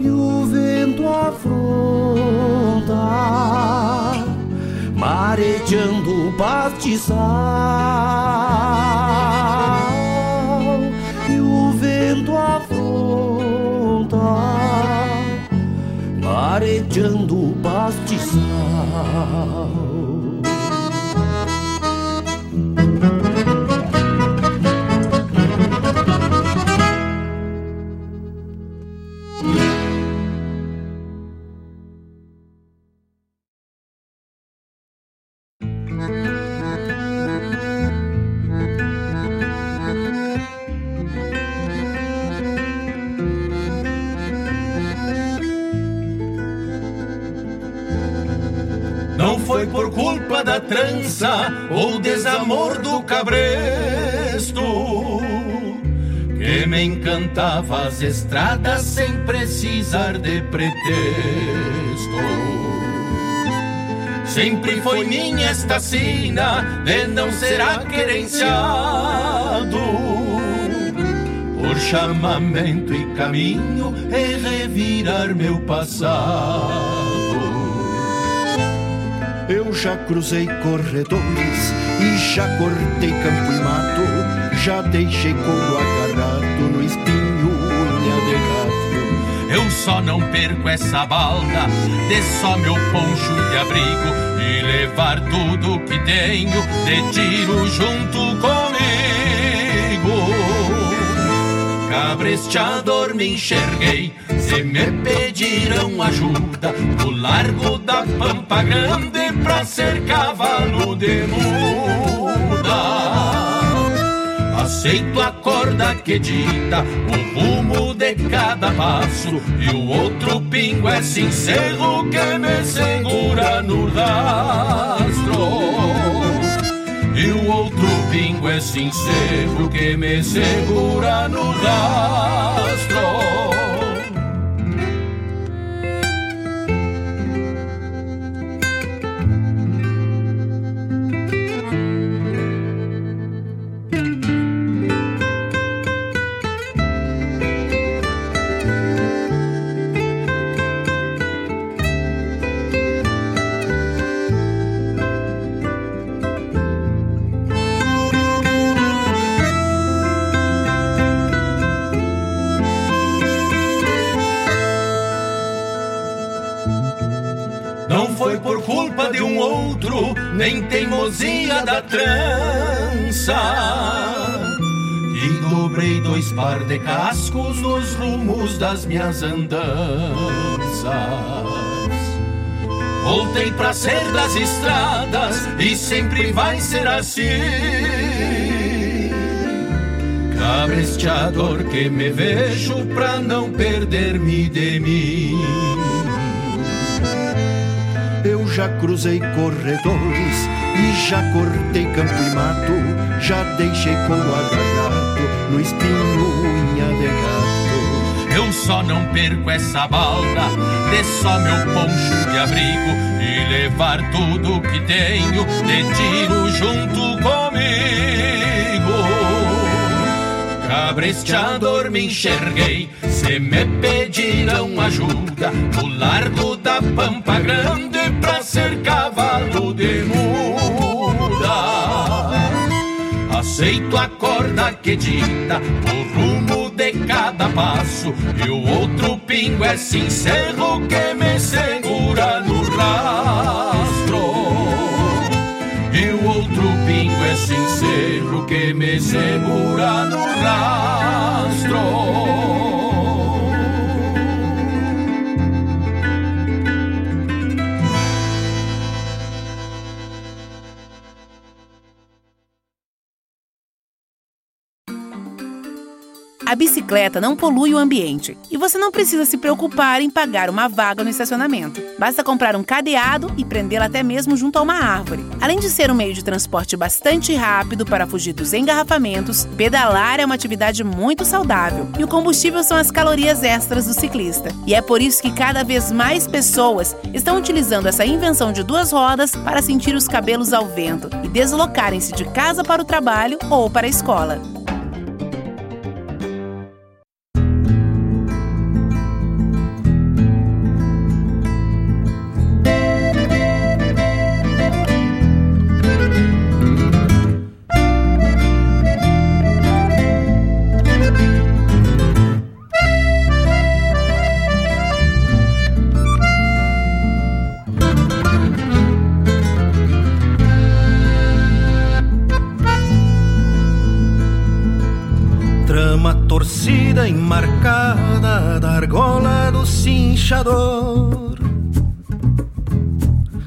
E o vento afronta mareteando o pastiçal. E o vento afronta mareteando o pastiçal. Desamor do cabresto que me encantava as estradas sem precisar de pretexto. Sempre foi minha esta sina de não será querenciado por chamamento e caminho e revirar meu passado. Eu já cruzei corredores e já cortei campo e mato, já deixei couro agarrado no espinho unha de gato. Eu só não perco essa balda de só meu poncho de abrigo e levar tudo que tenho de tiro junto comigo. Cabresteador me enxerguei, se me pediram ajuda, no largo da Pampa Grande pra ser cavalo de muda. Aceito a corda que dita o rumo de cada passo. E o outro pingo é sincero que me segura no rastro. E o outro pingo é sincero que me segura no rastro outro, nem teimosia da trança. E dobrei dois par de cascos nos rumos das minhas andanças. Voltei pra ser das estradas e sempre vai ser assim. Cabresteador que me vejo pra não perder-me de mim já cruzei corredores e já cortei campo e mato, já deixei couro agarrado no espinho unha de gato. Eu só não perco essa balda de só meu poncho de abrigo e levar tudo que tenho de tiro junto comigo. Cabresteador me enxerguei, se me pedirão ajuda no largo da Pampa Grande pra ser cavalo de muda. Aceito a corda que dita o rumo de cada passo e o outro pingo é sincero que me segura no rastro. E o outro pingo é sincero que me segura no rastro. A bicicleta não polui o ambiente e você não precisa se preocupar em pagar uma vaga no estacionamento. Basta comprar um cadeado e prendê-la até mesmo junto a uma árvore. Além de ser um meio de transporte bastante rápido para fugir dos engarrafamentos, pedalar é uma atividade muito saudável e o combustível são as calorias extras do ciclista. E é por isso que cada vez mais pessoas estão utilizando essa invenção de duas rodas para sentir os cabelos ao vento e deslocarem-se de casa para o trabalho ou para a escola. Fechador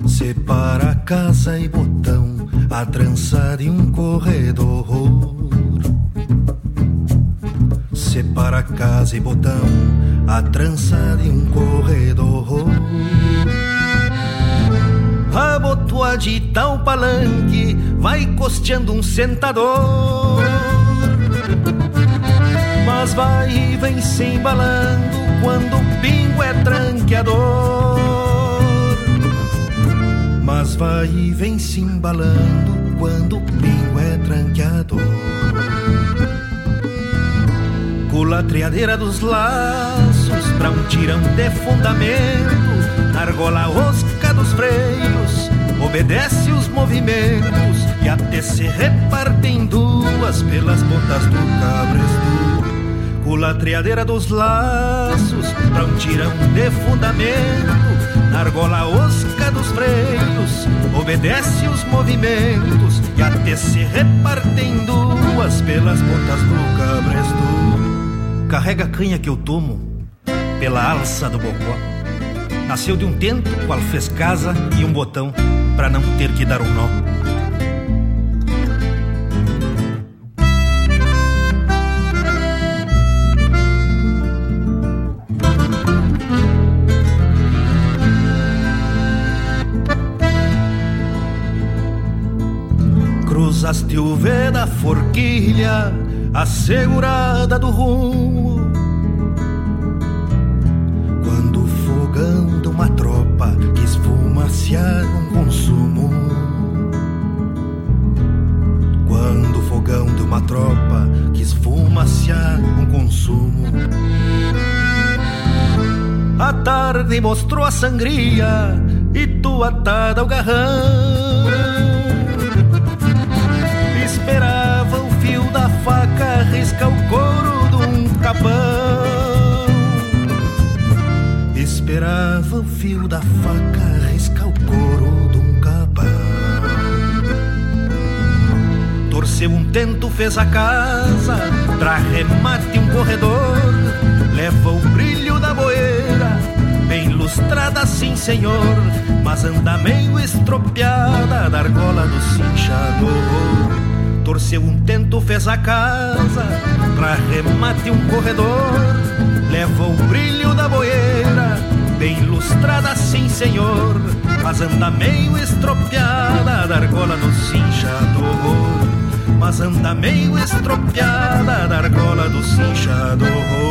separa casa e botão, a trança de um corredor. Separa casa e botão, a trança de um corredor. Abotoadita o palanque, vai costeando um sentador. Mas vai e vem se embalando quando o pingo é tranqueador. Mas vai e vem se embalando quando o pingo é tranqueador. Culatriadeira dos laços pra um tirão de fundamento, na argola osca dos freios, obedece os movimentos e até se reparte em duas pelas botas do cabresto culatriadeira dos laços, pra um tirão de fundamento, na argola osca dos freios, obedece os movimentos e até se repartem duas pelas pontas do cabresto. carrega a canha que eu tomo pela alça do bocó. Nasceu de um tento, qual fez casa e um botão, para não ter que dar um nó. Cruzaste o V da forquilha, assegurada do rumo. Quando o fogão de uma tropa quis fumaciar um consumo. Quando o fogão de uma tropa quis fumaciar um consumo. A tarde mostrou a sangria e tu atada ao garrão faca riscar o couro de um capão. Esperava o fio da faca riscar o couro de um capão. Torceu um tento, fez a casa, pra remate um corredor. Leva o brilho da boeira, bem lustrada, sim senhor, mas anda meio estropiada da argola do cinchador. Torceu um tento, fez a casa, pra remate um corredor. Leva o brilho da boeira, bem ilustrada, sim senhor, mas anda meio estropiada da argola do cinchador. Mas anda meio estropiada da argola do cinchador.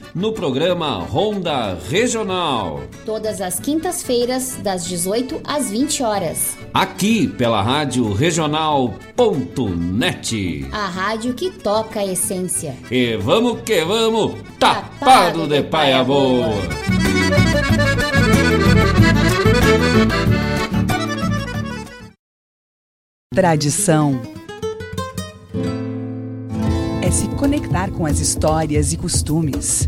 no programa Ronda Regional. Todas as quintas-feiras, das 18 às 20 horas. Aqui pela Rádio Regional.net. A rádio que toca a essência. E vamos que vamos, tapado, tapado de, de paia boa. boa. Tradição é se conectar com as histórias e costumes.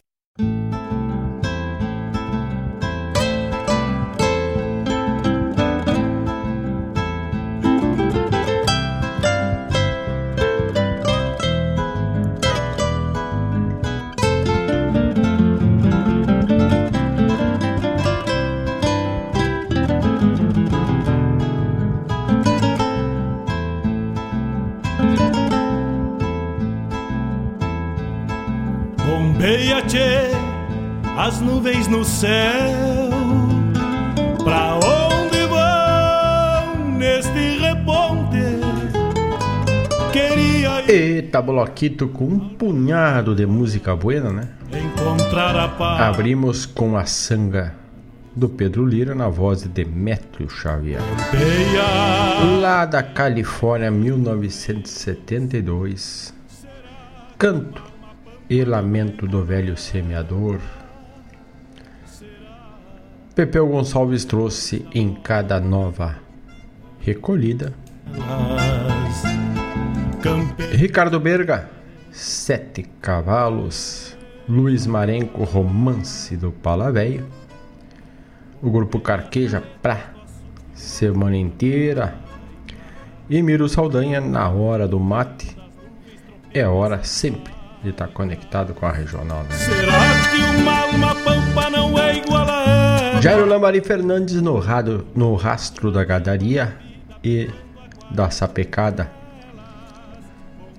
Tchê, as nuvens no céu. Pra onde vão neste reponte? Queria. Eita, bloquito com um punhado de música buena, né? Encontrar a paz. Abrimos com a sanga do Pedro Lira na voz de Demétrio Xavier. Lá da Califórnia, 1972. Canto e lamento do velho semeador. Pepeu Gonçalves trouxe em cada nova recolhida. Ricardo Berga, Sete Cavalos. Luiz Marenco, Romance do Palavéio. O grupo Carqueja pra semana inteira. E Miro Saldanha na hora do mate. É hora sempre de estar tá conectado com a regional, né? É igual a Jairo Lambari Fernandes no, rado, no rastro da gadaria e da sapecada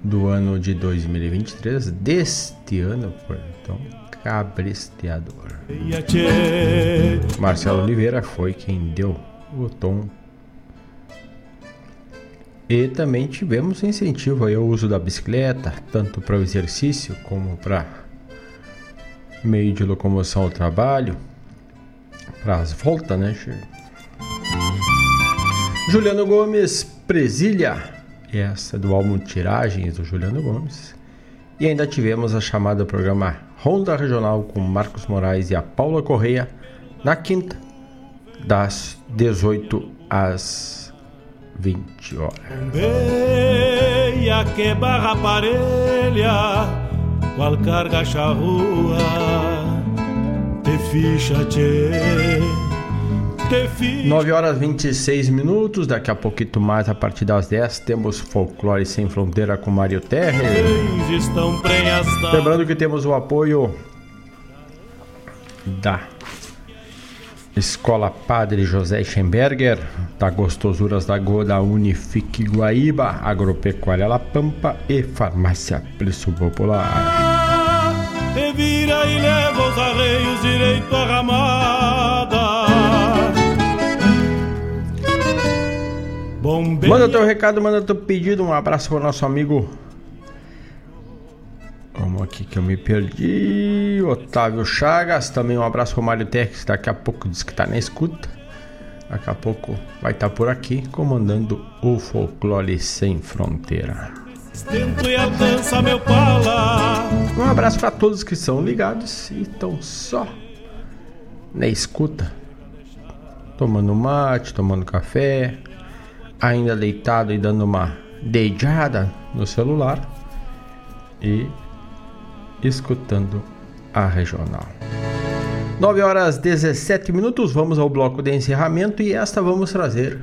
do ano de 2023, deste ano, então, cabresteador. Marcelo Oliveira foi quem deu o tom. E também tivemos incentivo ao uso da bicicleta, tanto para o exercício como para meio de locomoção ao trabalho, para as voltas, né, Juliano Gomes, Presilha, essa do álbum Tiragens do Juliano Gomes. E ainda tivemos a chamada programa Ronda Regional com Marcos Moraes e a Paula Correia na quinta, das 18 às 20 horas. Beia que barra parelha, qual carga charrua, te ficha tchê. 9 horas 26 minutos, daqui a pouquinho mais, a partir das 10, temos Folclore Sem Fronteira com Mário Terre. Lembrando que temos o apoio da Escola Padre José Schemberger, da Gostosuras da Goda Unifique Guaíba, Agropecuária La Pampa e Farmácia Preço Popular. Te vira e leva os arreios direito à ramada Bombeia. Manda teu recado, manda teu pedido. Um abraço para o nosso amigo. Vamos aqui que eu me perdi. Otávio Chagas. Também um abraço para o Mário Tex. Daqui a pouco diz que está na escuta. Daqui a pouco vai estar tá por aqui comandando o Folclore Sem Fronteira. Um abraço para todos que são ligados e estão só na escuta, tomando mate, tomando café, ainda deitado e dando uma deijada no celular e escutando a regional. 9 horas 17 minutos, vamos ao bloco de encerramento e esta vamos trazer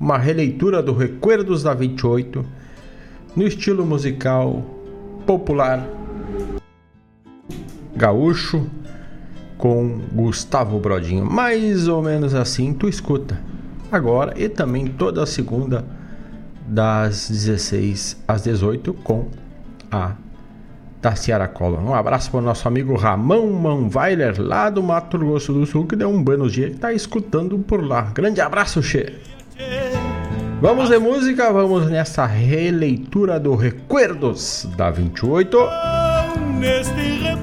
uma releitura do Recuerdos da 28 no estilo musical popular gaúcho com Gustavo Brodinho. Mais ou menos assim tu escuta agora e também toda segunda das 16 às 18 com a Taciara Cola. Um abraço para o nosso amigo Ramon Manweiler, lá do Mato Grosso do Sul, que deu um buenos dias e está escutando por lá. Grande abraço, Che! Vamos de música, vamos nessa releitura do Recuerdos da 28. Neste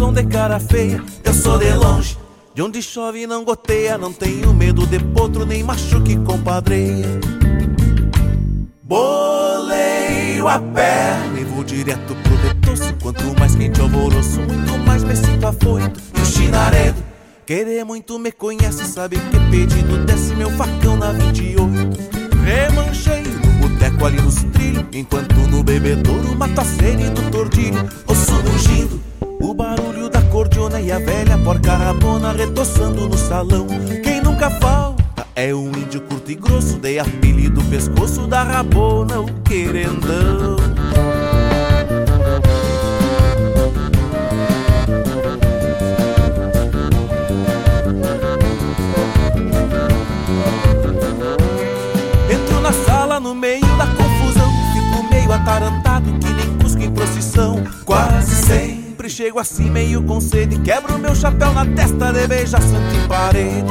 garçom de cara feia. Eu sou de longe, de onde chove não goteia, não tenho medo de potro nem machuque compadreia. Boleio a perna e vou direto pro detoço. Quanto mais quente alvoroço, muito mais me sinto afoito. E o chinaredo, querer muito me conhece, sabe que pedido desce meu facão na 28. Remanchei boteco ali nos trilhos Enquanto no bebedouro mata a sede do tordilho Osso mugindo, o barulho da cordiona E a velha porca rabona retoçando no salão Quem nunca falta é um índio curto e grosso Dei apelido pescoço da rabona, o querendão no meio da confusão. Fico meio atarantado chego assim meio com sede. Quebro meu chapéu na testa de beija santo em parede.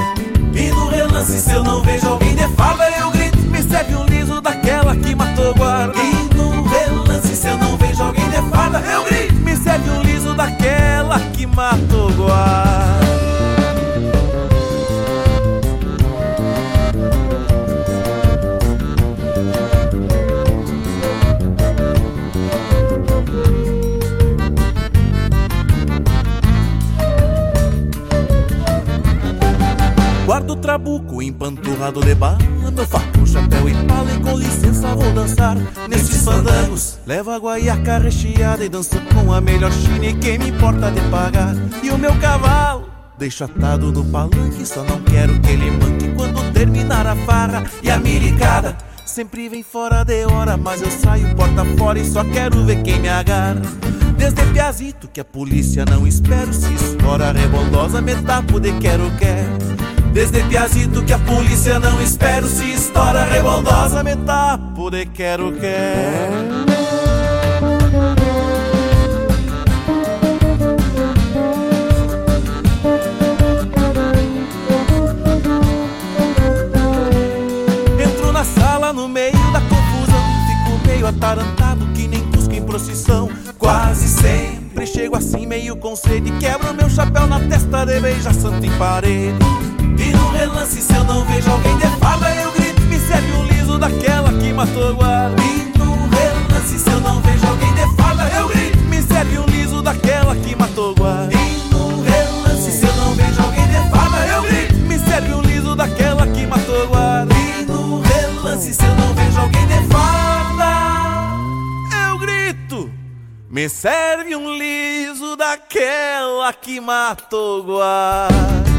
E no relance, se eu não vejo alguém de farda, eu grito. Me serve um liso daquela que matou guarda. E no relance, se eu não vejo alguém de farda, eu grito. Me serve um liso daquela que matou guarda. Trabuco empanturrado de bala Meu fato, chapéu e pala e com licença vou dançar Nesses fandangos Levo a guaiaca recheada e danço com a melhor china E quem me importa de pagar E o meu cavalo Deixo atado no palanque, só não quero que ele manque quando terminar a farra e a milicada. Sempre vem fora de hora, mas eu saio porta fora e só quero ver quem me agarra. Desde piazito que a polícia não espero, se estoura reboldosa, me tapo de quero quero. Desde piazito que a polícia não espero, se estoura reboldosa, me tapo de quero quero. no meio da confusão. Fico meio atarantado que nem cusco em procissão. Quase sempre chego assim meio com sede. Quebro meu chapéu na testa de beija santo em parede. E no relance se eu não vejo alguém de farda eu grito. Me serve um liso daquela que matou guarda. E no relance se eu não vejo alguém de farda eu grito. Me serve um liso daquela que matou guarda. E no relance se eu não vejo alguém de farda eu grito. Me serve um liso daquela que matou guarda lance se eu não vejo alguém de farda. Eu grito, me serve um liso daquela que matou guarda.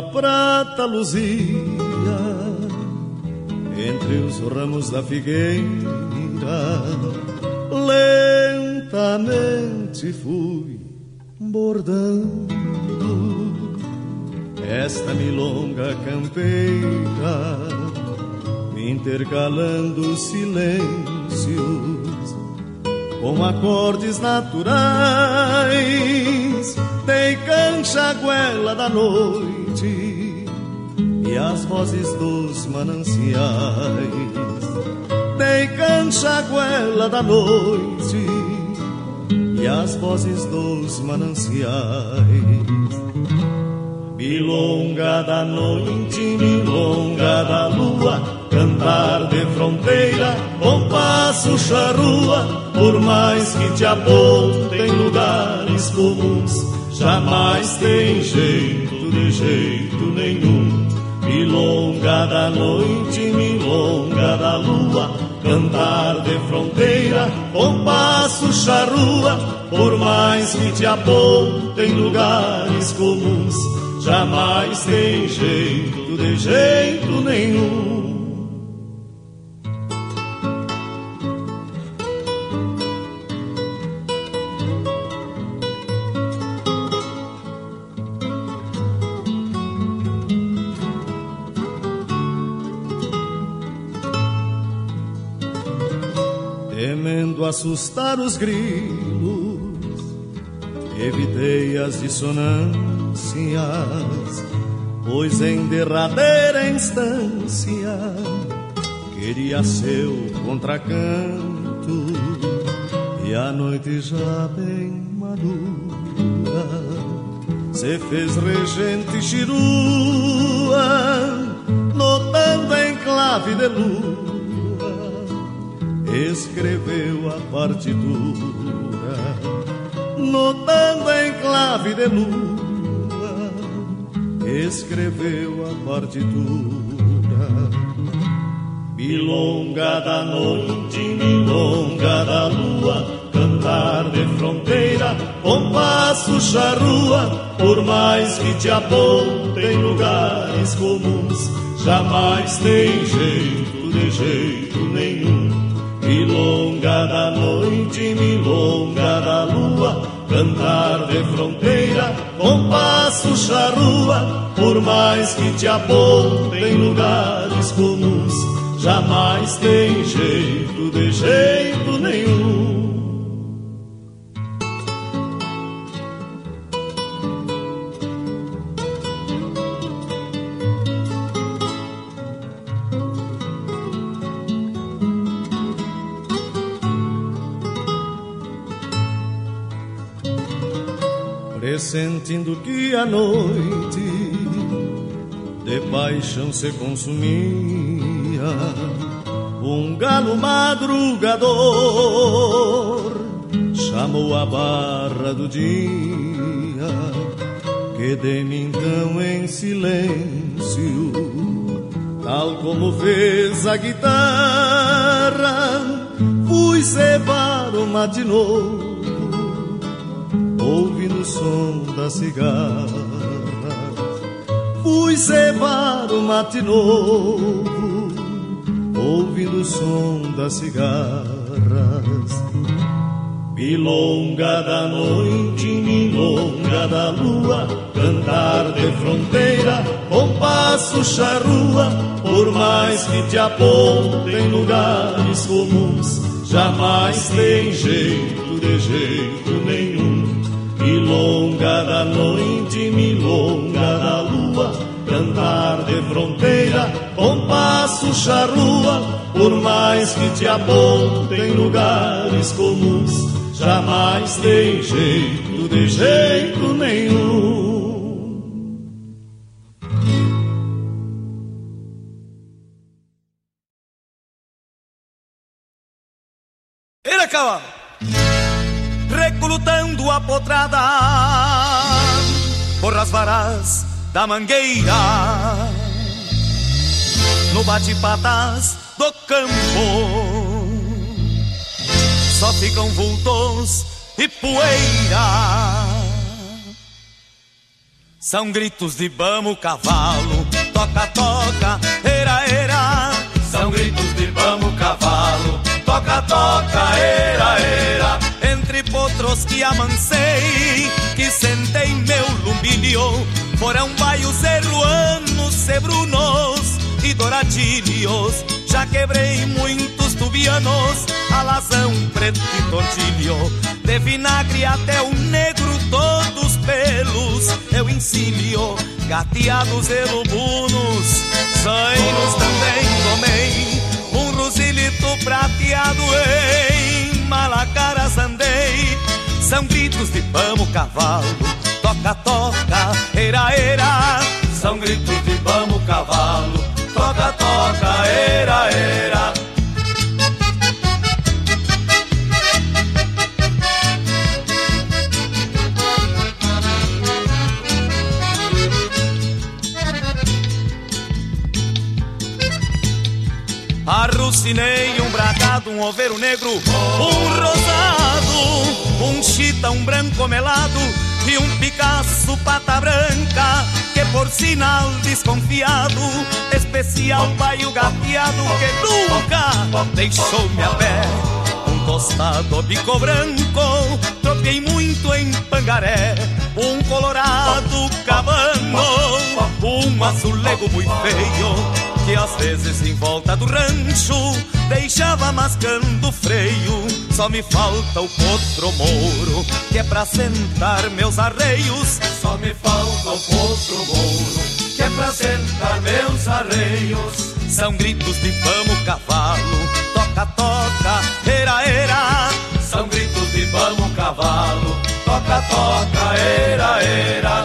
A prata luzia entre os ramos da figueira. Lentamente fui bordando esta milonga campeira, intercalando silêncios com acordes naturais, dei cancha goela da noite e as vozes dos mananciais Dei cancha goela da noite e as vozes dos mananciais. Milonga da noite, milonga da lua, cantar de fronteira, com passo charrua, por mais que te apontem lugares comuns, jamais tem jeito de jeito nenhum. Milonga da noite, milonga da lua, cantar de fronteira, com passo charrua, por mais que te apontem lugares comuns, jamais tem jeito de jeito nenhum. Assustar os grilos, evitei as dissonâncias, pois em derradeira instância queria seu contracanto. E a noite já bem madura se fez regente chirua, notando em clave de luz escreveu a partitura, notando em clave de lua, escreveu a partitura. Milonga da noite, milonga da lua, cantar de fronteira, compasso charrua, por mais que te apontem lugares comuns, jamais tem jeito de jeito nenhum. Da noite, milonga da lua, cantar de fronteira, compasso charrua, por mais que te apontem lugares comuns, jamais tem jeito de jeito nenhum. Pressentindo que a noite de paixão se consumia, um galo madrugador chamou a barra do dia, que de mim então em silêncio, tal como fez a guitarra, fui cevar o matinô ouvindo o som da cigarra. Fui cevar o mate novo, ouvindo o som das cigarras. Milonga da noite, milonga da lua, cantar de fronteira, compasso charrua, por mais que te apontem lugares comuns, jamais tem jeito de jeito nenhum. Milonga da noite, milonga da lua, cantar de fronteira, compasso charrua, por mais que te apontem lugares comuns, jamais tem jeito de jeito nenhum. Era cavalo, recrutando a potrada por as varas da mangueira, no bate-patas do campo, só ficam vultos e poeira. São gritos de bamo, cavalo, toca, toca, Que amancei, que sentei meu lumbinho, foram baios zeruanos, cebrunos e douradilhos. Já quebrei muitos tubianos, alazão, preto e tortilho. De vinagre até o negro, todos pelos eu ensino. Gateados e lubunos, zainos também tomei. Um rosilito prateado em malacaras andei. São gritos de pamo, cavalo, toca, toca, era, era. São gritos de pamo, cavalo, toca, toca, era, era. Arrucinei um bragado, um oveiro negro, um rosado, um chita, um branco melado e um Picasso pata branca, que por sinal desconfiado, especial baio gateado que nunca deixou-me pé. Tostado bico branco, tropiei muito em Pangaré, um colorado cabano, um azulego muito feio, que às vezes em volta do rancho deixava mascando freio. Só me falta o potro mouro, que é pra sentar meus arreios. Só me falta o potro mouro, que é pra sentar meus arreios. São gritos de vamos cavalo, toca, toca, era, era. São gritos de vamos cavalo, toca, toca, era, era.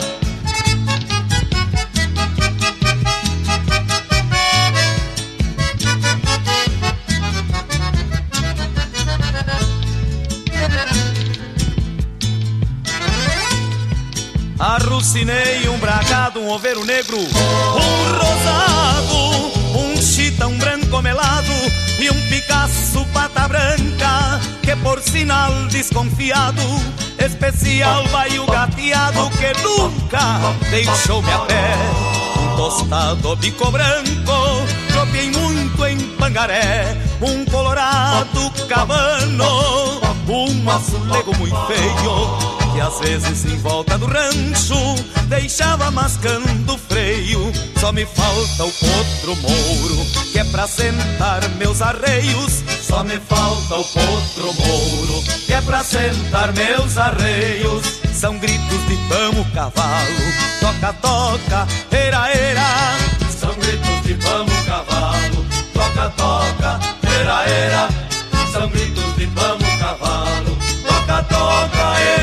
Arrucinei um bragado, um oveiro negro, um rosado, um branco melado Vi um Picasso pata branca que por sinal desconfiado Especial vai o gateado que nunca deixou-me a pé. Um tostado bico branco, tropiei muito em Pangaré Um colorado cabano, um azulego muito feio que às vezes em volta do rancho deixava mascando o freio. Só me falta o potro mouro, que é pra sentar meus arreios. Só me falta o potro mouro, que é pra sentar meus arreios. São gritos de vamos cavalo, toca, toca, era, era. São gritos de vamos cavalo, toca, toca, era, era. São gritos de vamos cavalo, toca, toca, era.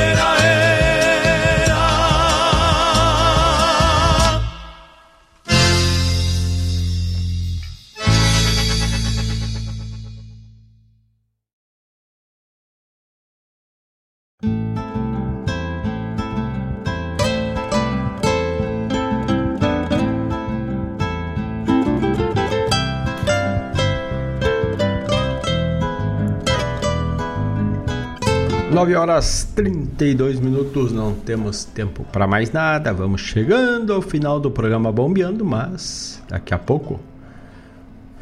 Nove horas 32 minutos, não temos tempo para mais nada. Vamos chegando ao final do programa Bombeando, mas daqui a pouco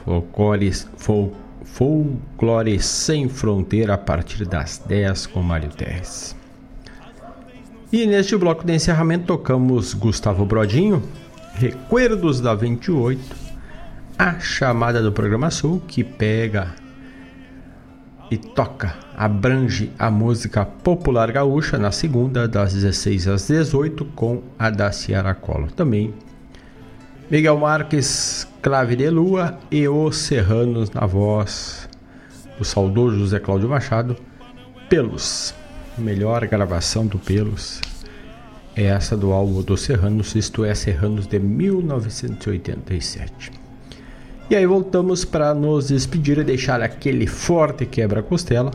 folclore, fol, folclore sem fronteira a partir das 10 com Mário Terres. E neste bloco de encerramento tocamos Gustavo Brodinho, Recuerdos da 28, a chamada do programa Sul que pega e toca, abrange a música popular gaúcha na segunda, das 16 às 18, com a da Ciara Collor. Também Miguel Marques, Clave de Lua e Os Serranos na voz do saudoso José Cláudio Machado, Pelos. Melhor gravação do Pelos é essa do álbum dos Serranos, isto é, Serranos de 1987. E aí voltamos para nos despedir e deixar aquele forte quebra-costela.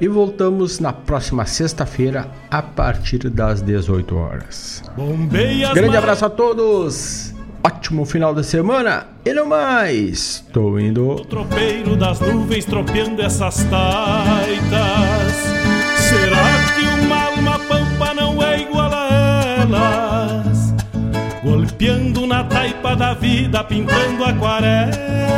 E voltamos na próxima sexta-feira a partir das 18 horas. Bombeias Grande abraço a todos. Ótimo final de semana. E não mais. Tô indo. tropeiro das nuvens tropeando essas taitas. Será que uma alma pampa não é igual a elas? Golpeando taipa da vida, pintando aquarela.